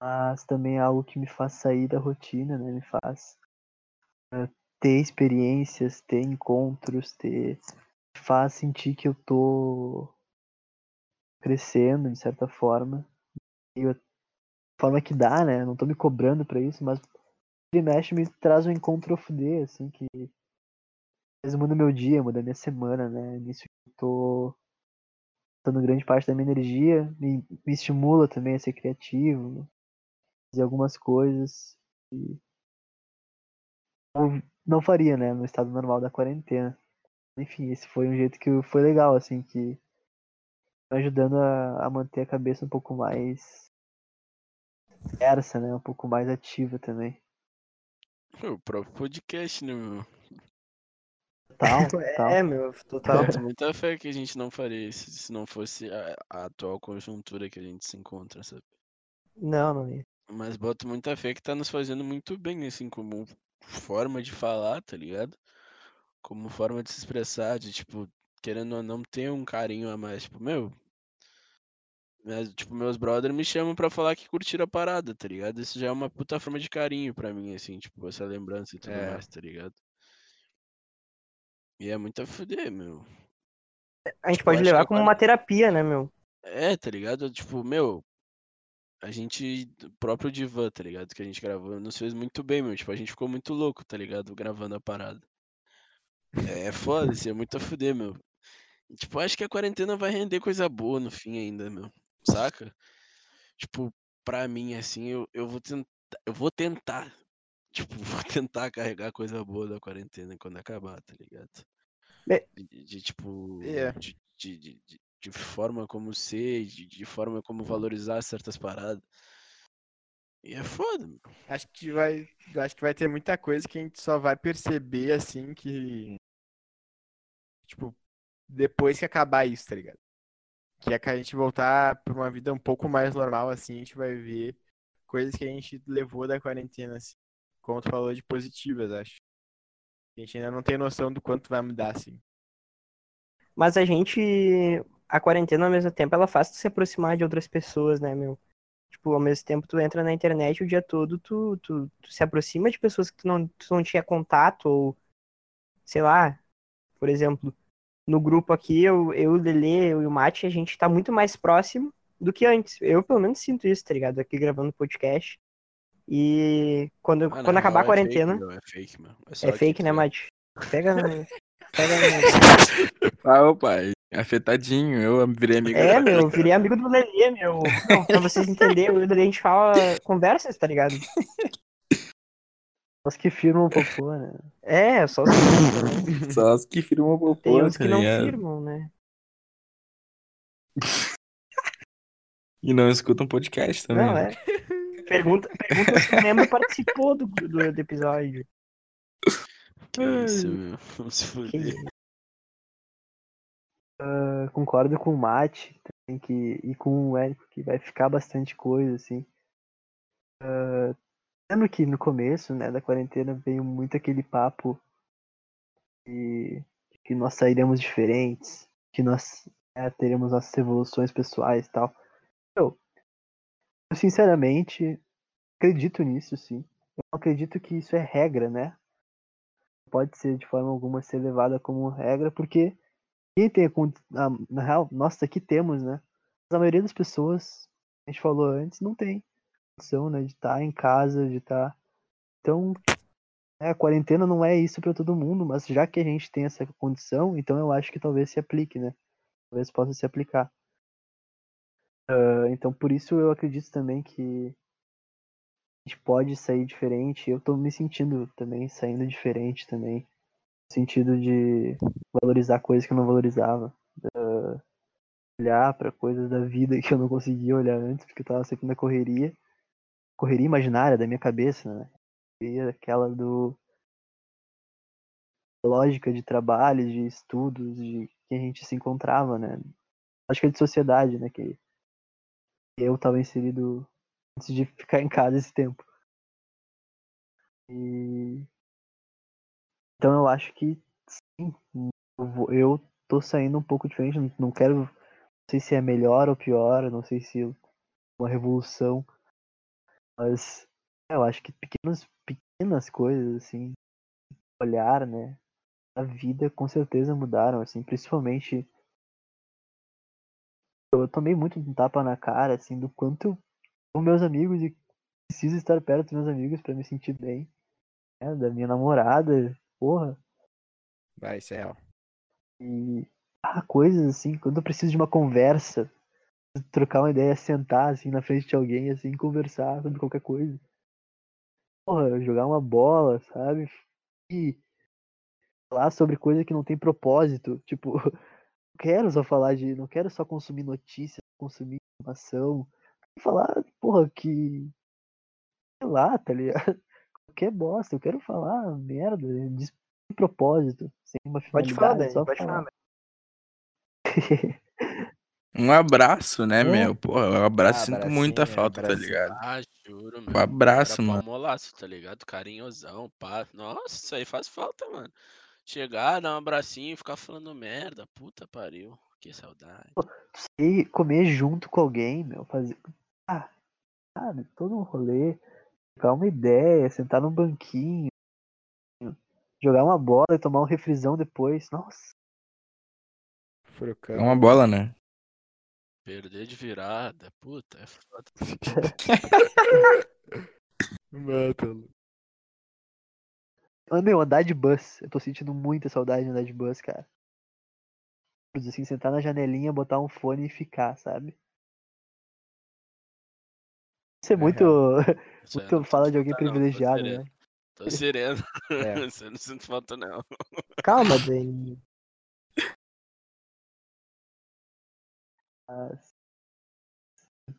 Mas também é algo que me faz sair da rotina, né? Me faz ter experiências, ter encontros, ter. faz sentir que eu tô crescendo, de certa forma. E a forma que dá, né? Não tô me cobrando pra isso, mas ele mexe me traz um encontro fuder, assim, que vezes muda meu dia, muda minha semana, né? Nisso eu tô dando grande parte da minha energia, me, me estimula também a ser criativo, fazer algumas coisas eu não faria, né, no estado normal da quarentena. Enfim, esse foi um jeito que foi legal, assim, que tá ajudando a, a manter a cabeça um pouco mais erça, né, um pouco mais ativa também. O próprio podcast, né, meu? Tal, tal. É, meu, total. Boto muita fé que a gente não faria isso se não fosse a, a atual conjuntura que a gente se encontra, sabe? Não, não ia. Mas boto muita fé que tá nos fazendo muito bem, assim, como forma de falar, tá ligado? Como forma de se expressar, de, tipo, querendo ou não ter um carinho a mais. Tipo, meu. Mas, tipo, meus brothers me chamam pra falar que curtiram a parada, tá ligado? Isso já é uma puta forma de carinho pra mim, assim, tipo, essa lembrança e tudo É. mais, tá ligado? E é muito a fuder, meu. A gente Tipo, pode levar como agora- uma terapia, né, meu? É, tá ligado? Tipo, meu, a gente, o próprio Divan, tá ligado? Que a gente gravou, nos fez muito bem, meu. Tipo, a gente ficou muito louco, tá ligado? Gravando a parada. É, foda, isso é muito a fuder, meu. E, tipo, acho que a quarentena vai render coisa boa no fim ainda, meu. Saca? Tipo, pra mim, assim, eu, eu vou tentar, eu vou tentar, tipo, vou tentar carregar coisa boa da quarentena quando acabar, tá ligado? É. De, de- de, tipo, É. de, de, de, de- forma como ser, de, de forma como valorizar certas paradas. E é foda, meu. Acho que vai, acho que vai ter muita coisa que a gente só vai perceber assim que tipo depois que acabar isso, tá ligado? Que é que a gente voltar pra uma vida um pouco mais normal assim, a gente vai ver coisas que a gente levou da quarentena assim. Como tu falou de positivas, acho. A gente ainda não tem noção do quanto vai mudar assim. Mas a gente. A quarentena, ao mesmo tempo, ela faz tu se aproximar de outras pessoas, né, meu? Tipo, ao mesmo tempo, tu entra na internet o dia todo, tu, tu, tu se aproxima de pessoas que tu não, tu não tinha contato, ou. Sei lá. Por exemplo, no grupo aqui, eu, eu, o Lelê, eu e o Mate, a gente tá muito mais próximo do que antes. Eu, pelo menos, sinto isso, tá ligado? Aqui gravando podcast. E quando, Ah, na quando acabar a real é fake, quarentena. meu, é fake, meu. só É aqui fake, né, Mate? Pega. Pega. Ah, opa, afetadinho, eu virei amigo É, meu, eu virei amigo do Lelê, meu. Não, pra vocês entenderem, eu e o Lelê a gente fala conversas, tá ligado? Os que firmam o popô, né? É, só os que firmam, né? Só os que firmam o popô, Tem uns tá que não ligado? firmam, né? E não escutam podcast também. Não, é. Pergunta, pergunta se o membro participou do, do, do episódio. Que isso, meu. Vamos se Que fuder. Eu concordo com o Mate também que, e com o Érico que vai ficar bastante coisa, assim. Ah, lembro que no começo, né, da quarentena veio muito aquele papo de que nós sairemos diferentes, que nós é, teremos nossas evoluções pessoais e tal. Eu, eu, sinceramente, acredito nisso, sim. Eu acredito que isso é regra, né? Pode ser de forma alguma ser levada como regra, porque quem tem a, na real, nós aqui temos, né? Mas a maioria das pessoas, a gente falou antes, não tem condição, né, de estar tá em casa, de estar. Tá... Então, é, a quarentena não é isso para todo mundo, mas já que a gente tem essa condição, então eu acho que talvez se aplique, né? Talvez possa se aplicar. Uh, então, por isso eu acredito também que a gente pode sair diferente. Eu tô me sentindo também saindo diferente também. Sentido de valorizar coisas que eu não valorizava. Uh, olhar para coisas da vida que eu não conseguia olhar antes, porque eu tava sempre na correria. Correria imaginária da minha cabeça, né? E aquela do lógica de trabalho, de estudos, de que a gente se encontrava, né? É de sociedade, né? Que eu estava inserido antes de ficar em casa esse tempo. E... Então eu acho que sim, eu, vou, eu tô saindo um pouco diferente, não quero, não sei se é melhor ou pior, não sei se é uma revolução, mas eu acho que pequenas, pequenas coisas, assim, olhar, né, a vida com certeza mudaram, assim, principalmente eu tomei muito um tapa na cara, assim, do quanto os meus amigos e preciso estar perto dos meus amigos para me sentir bem. Né? Da minha namorada, porra. Vai, isso é real. E ah, coisas assim, quando eu preciso de uma conversa, trocar uma ideia, sentar assim na frente de alguém, assim, conversar sobre qualquer coisa. Porra, jogar uma bola, sabe? E falar sobre coisa que não tem propósito. Tipo, quero só falar de. Não quero só consumir notícias, consumir informação. Falar, porra, que. Sei lá, tá ligado? Qualquer bosta. Eu quero falar merda, de propósito, sem uma finalidade. Pode falar, Dani, só pode falar. falar. Um abraço, né, meu? Porra, um abraço, sinto muita falta, tá ligado? Ah, juro, meu. Um abraço, mano. Molaço, tá ligado? Carinhosão, pá. Nossa, isso aí faz falta, mano. Chegar, dar um abracinho, ficar falando merda. Puta pariu. Que saudade. E comer junto com alguém, meu. Fazer. Ah, sabe? Todo um rolê. Ficar uma ideia, sentar num banquinho. Jogar uma bola e tomar um refrisão depois. Nossa. É uma bola, né? Perder de virada. Puta, é foda. Mata. Ah, meu, andar de bus. Eu tô sentindo muita saudade de andar de bus, cara. Assim, sentar na janelinha, botar um fone e ficar, sabe? Isso é muito. É, muito fala de alguém privilegiado, não, né? Tô sereno. É. Você não sinto falta, não. Calma, Dani.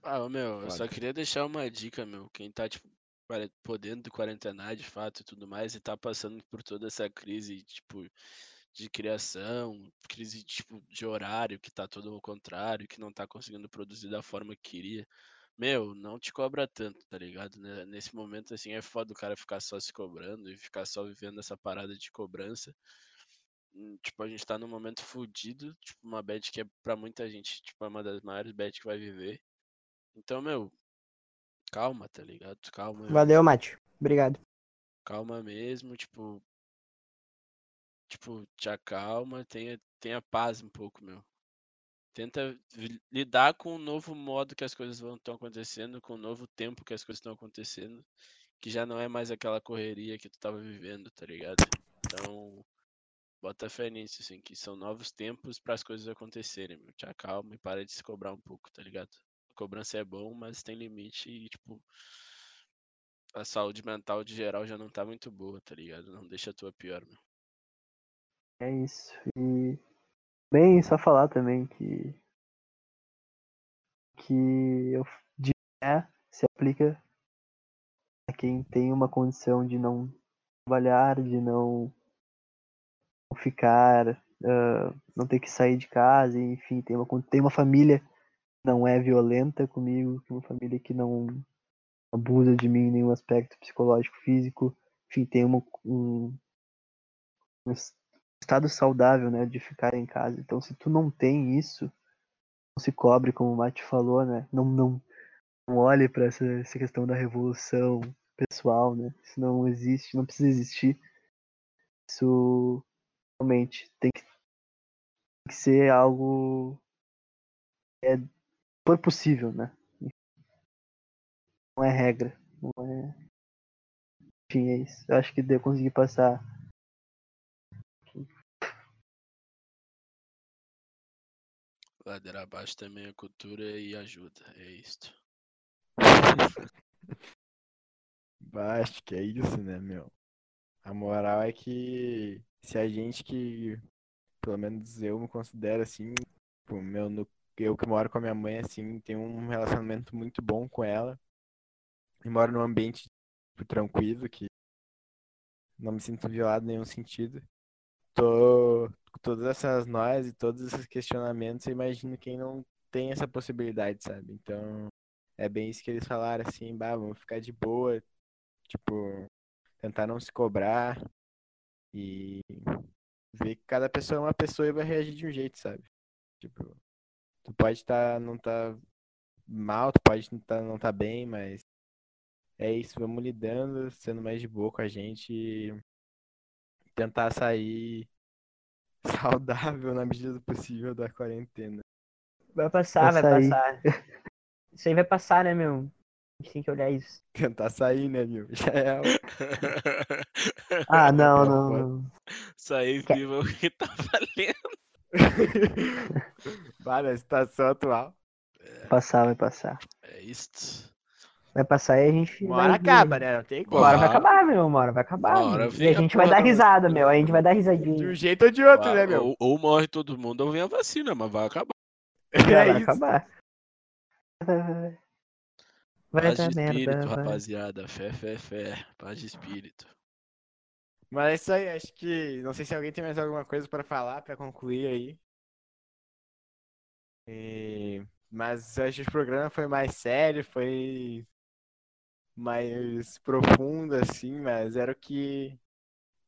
Ah, meu, eu só queria deixar uma dica, meu. Quem tá, tipo, podendo quarentenar de fato e tudo mais, e tá passando por toda essa crise, tipo, de criação, crise, tipo, de horário, que tá todo ao contrário, que não tá conseguindo produzir da forma que queria. Meu, não te cobra tanto, tá ligado? Nesse momento, assim, é foda o cara ficar só se cobrando e ficar só vivendo essa parada de cobrança. Hum, tipo, a gente tá num momento fudido, tipo, uma bad que é pra muita gente, tipo, é uma das maiores bad que vai viver. Então, meu, calma, tá ligado? Calma. Valeu, Mate. Obrigado. Calma mesmo, tipo. Tipo, te acalma, tenha, tenha paz um pouco, meu. Tenta lidar com o novo modo que as coisas vão estão acontecendo, com o novo tempo que as coisas estão acontecendo, que já não é mais aquela correria que tu tava vivendo, tá ligado? Então, bota fé nisso, assim, que são novos tempos para as coisas acontecerem, meu. Te acalma e para de se cobrar um pouco, tá ligado? cobrança é bom, mas tem limite e, tipo, a saúde mental de geral já não tá muito boa, tá ligado? Não deixa a tua pior, meu. É isso. E bem, só falar também que que eu é, se aplica a quem tem uma condição de não trabalhar, de não ficar, uh, não ter que sair de casa, enfim, tem uma, tem uma família não é violenta comigo, que uma família que não abusa de mim em nenhum aspecto psicológico, físico. Enfim, tem uma, um, um estado saudável, né, de ficar em casa. Então, se tu não tem isso, não se cobre, como o Mate falou, né? Não, não, não olhe para essa, essa questão da revolução pessoal, né? Isso não existe, não precisa existir. Isso realmente tem que, tem que ser algo é for possível, né? Não é regra, não é. Enfim, é isso. Eu acho que eu consegui passar Ladeira abaixo também é cultura e ajuda. É isto. Acho que é isso, né, meu? A moral é que se a gente que, pelo menos eu me considero assim, tipo, meu, no- eu que moro com a minha mãe, assim, tenho um relacionamento muito bom com ela. E moro num ambiente tipo, tranquilo, que não me sinto violado em nenhum sentido. Tô com todas essas noias e todos esses questionamentos, eu imagino quem não tem essa possibilidade, sabe? Então, é bem isso que eles falaram, assim, bah, vamos ficar de boa, tipo, tentar não se cobrar e ver que cada pessoa é uma pessoa e vai reagir de um jeito, sabe? Tipo, tu pode estar, não tá mal, tu pode tá, não tá bem, mas é isso, vamos lidando, sendo mais de boa com a gente e tentar sair saudável na medida do possível da quarentena. Vai passar, Vai vai passar. Isso aí vai passar, né, meu? A gente tem que olhar isso. Tentar sair, né, meu? Já é Ah, não, Tá não, foda. não. Sair Que- vivo é o que tá valendo. Bah, na situação atual. Vai passar, vai passar. É isto. Vai passar e a gente. Uma vai hora acaba, né? Não tem Uma como. hora vai Uma hora- acabar, meu. Uma hora vai acabar. Hora E a gente vai dar da risada, meu. A gente vai dar De risadinha. um jeito ou de outro, Vai- né, meu? ou, ou morre todo mundo ou vem a vacina, mas vai acabar. É vai isso. acabar. Vai, vai Paz dar de merda. espírito, vai. rapaziada. Fé, fé, fé. Paz de espírito. Mas é isso aí, acho que. Não sei se alguém tem mais alguma coisa pra falar, pra concluir aí. E- Mas acho que o programa foi mais sério, foi mais profundo, assim, mas era o que.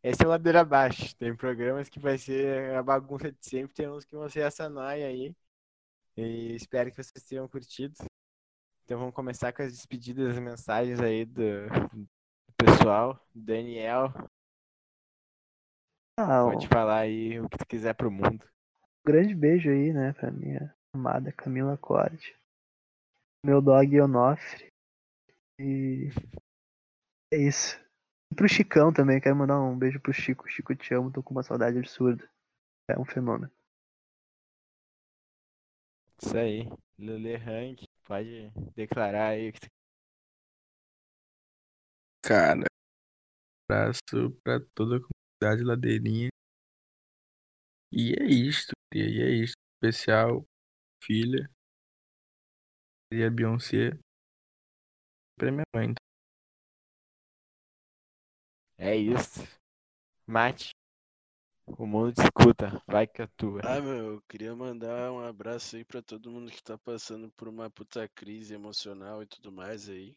Esse é o ladeira abaixo. Tem programas que vai ser a bagunça de sempre, tem uns que vão ser essa noia aí. E espero que vocês tenham curtido. Então vamos começar com as despedidas e mensagens aí do, do pessoal. Daniel, Ah, um Pode falar aí o que tu quiser pro mundo. grande beijo aí, né, pra minha amada Camila Corte. Meu dog Onofre. E é isso. E pro Chicão também, quero mandar um beijo pro Chico. Chico, te amo, tô com uma saudade absurda. É um fenômeno. Isso aí. Lele Rank, pode declarar aí que Cara, abraço pra toda a comunidade ladeirinha. E é isto. E é isto. Especial, filha. E a Beyoncé. Pra minha mãe. É isso. Mate. O mundo te escuta. Vai que é tua. Ah, meu, eu queria mandar um abraço aí pra todo mundo que tá passando por uma puta crise emocional e tudo mais aí.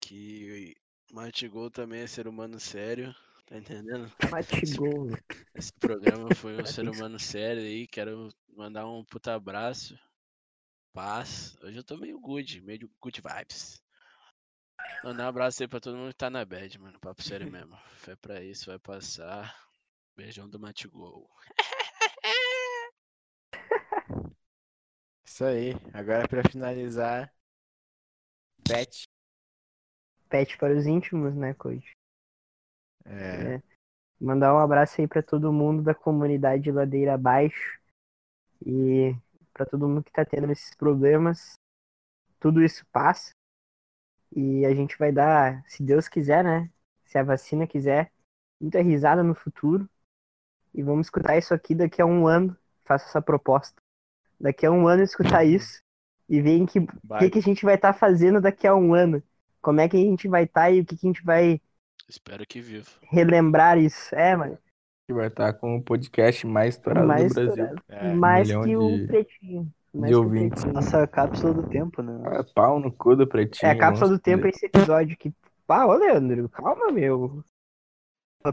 Que Martigol também é ser humano sério, tá entendendo? Matigol. Esse programa foi um ser humano sério aí. Quero mandar um puta abraço. Paz. Hoje eu tô meio good, meio good vibes. Mandar um abraço aí pra todo mundo que tá na bad, mano. Papo sério mesmo. Fé pra isso, vai passar. Beijão do Matigol. Isso aí. Agora pra finalizar. Pet. Pet para os íntimos, né, coach? É, É. Mandar um abraço aí pra todo mundo da comunidade Ladeira Abaixo. E pra todo mundo que tá tendo esses problemas. Tudo isso passa. E a gente vai dar, se Deus quiser, né? Se a vacina quiser, muita risada no futuro. E vamos escutar isso aqui daqui a um ano. Faço essa proposta. Daqui a um ano escutar isso. E ver em que o vai. que, que a gente vai estar fazendo daqui a um ano. Como é que a gente vai estar e o que, que a gente vai Espero que viva. relembrar isso. É, mano. Que vai estar com o podcast mais estourado mais do Brasil. estourado. É, mais milhão que o de- Pretinho. Mais de o. Pretinho. Nossa cápsula do tempo, né? Ah, pau no cu do pretinho. É a cápsula do tempo dele. esse episódio que. Ah, ô Leandro, calma, meu.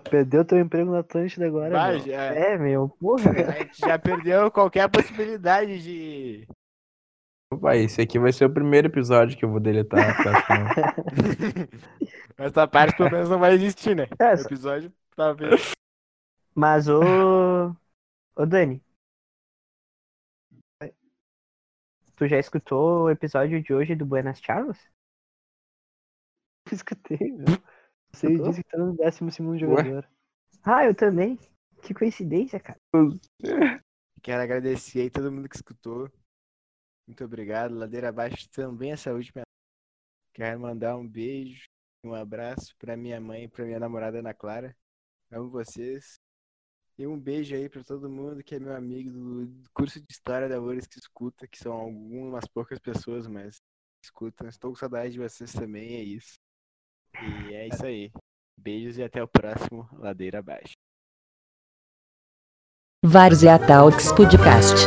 Perdeu teu emprego na Atlântida agora, Vai, meu. já, É, meu, porra. a gente já perdeu qualquer possibilidade de. Opa, esse aqui vai ser o primeiro episódio que eu vou deletar. praticamente. Essa parte pelo menos não vai existir, né? É, O episódio talvez. Mas ô. Ô Dani. Tu já escutou o episódio de hoje do Buenas Charlas? Escutei, meu. Você Escutou? disse que tá no décimo segundo jogador. Ah, eu também. Que coincidência, cara. Quero agradecer aí todo mundo que escutou. Muito obrigado. Ladeira abaixo também essa última. Quero mandar um beijo e um abraço pra minha mãe e pra minha namorada Ana Clara. Amo vocês. E um beijo aí pra todo mundo que é meu amigo do curso de História da URGS que escuta, que são algumas poucas pessoas, mas escutam. Estou com saudade de vocês também, é isso. E é isso aí. Beijos e até o próximo Ladeira Abaixo. Várzea Talks Podcast.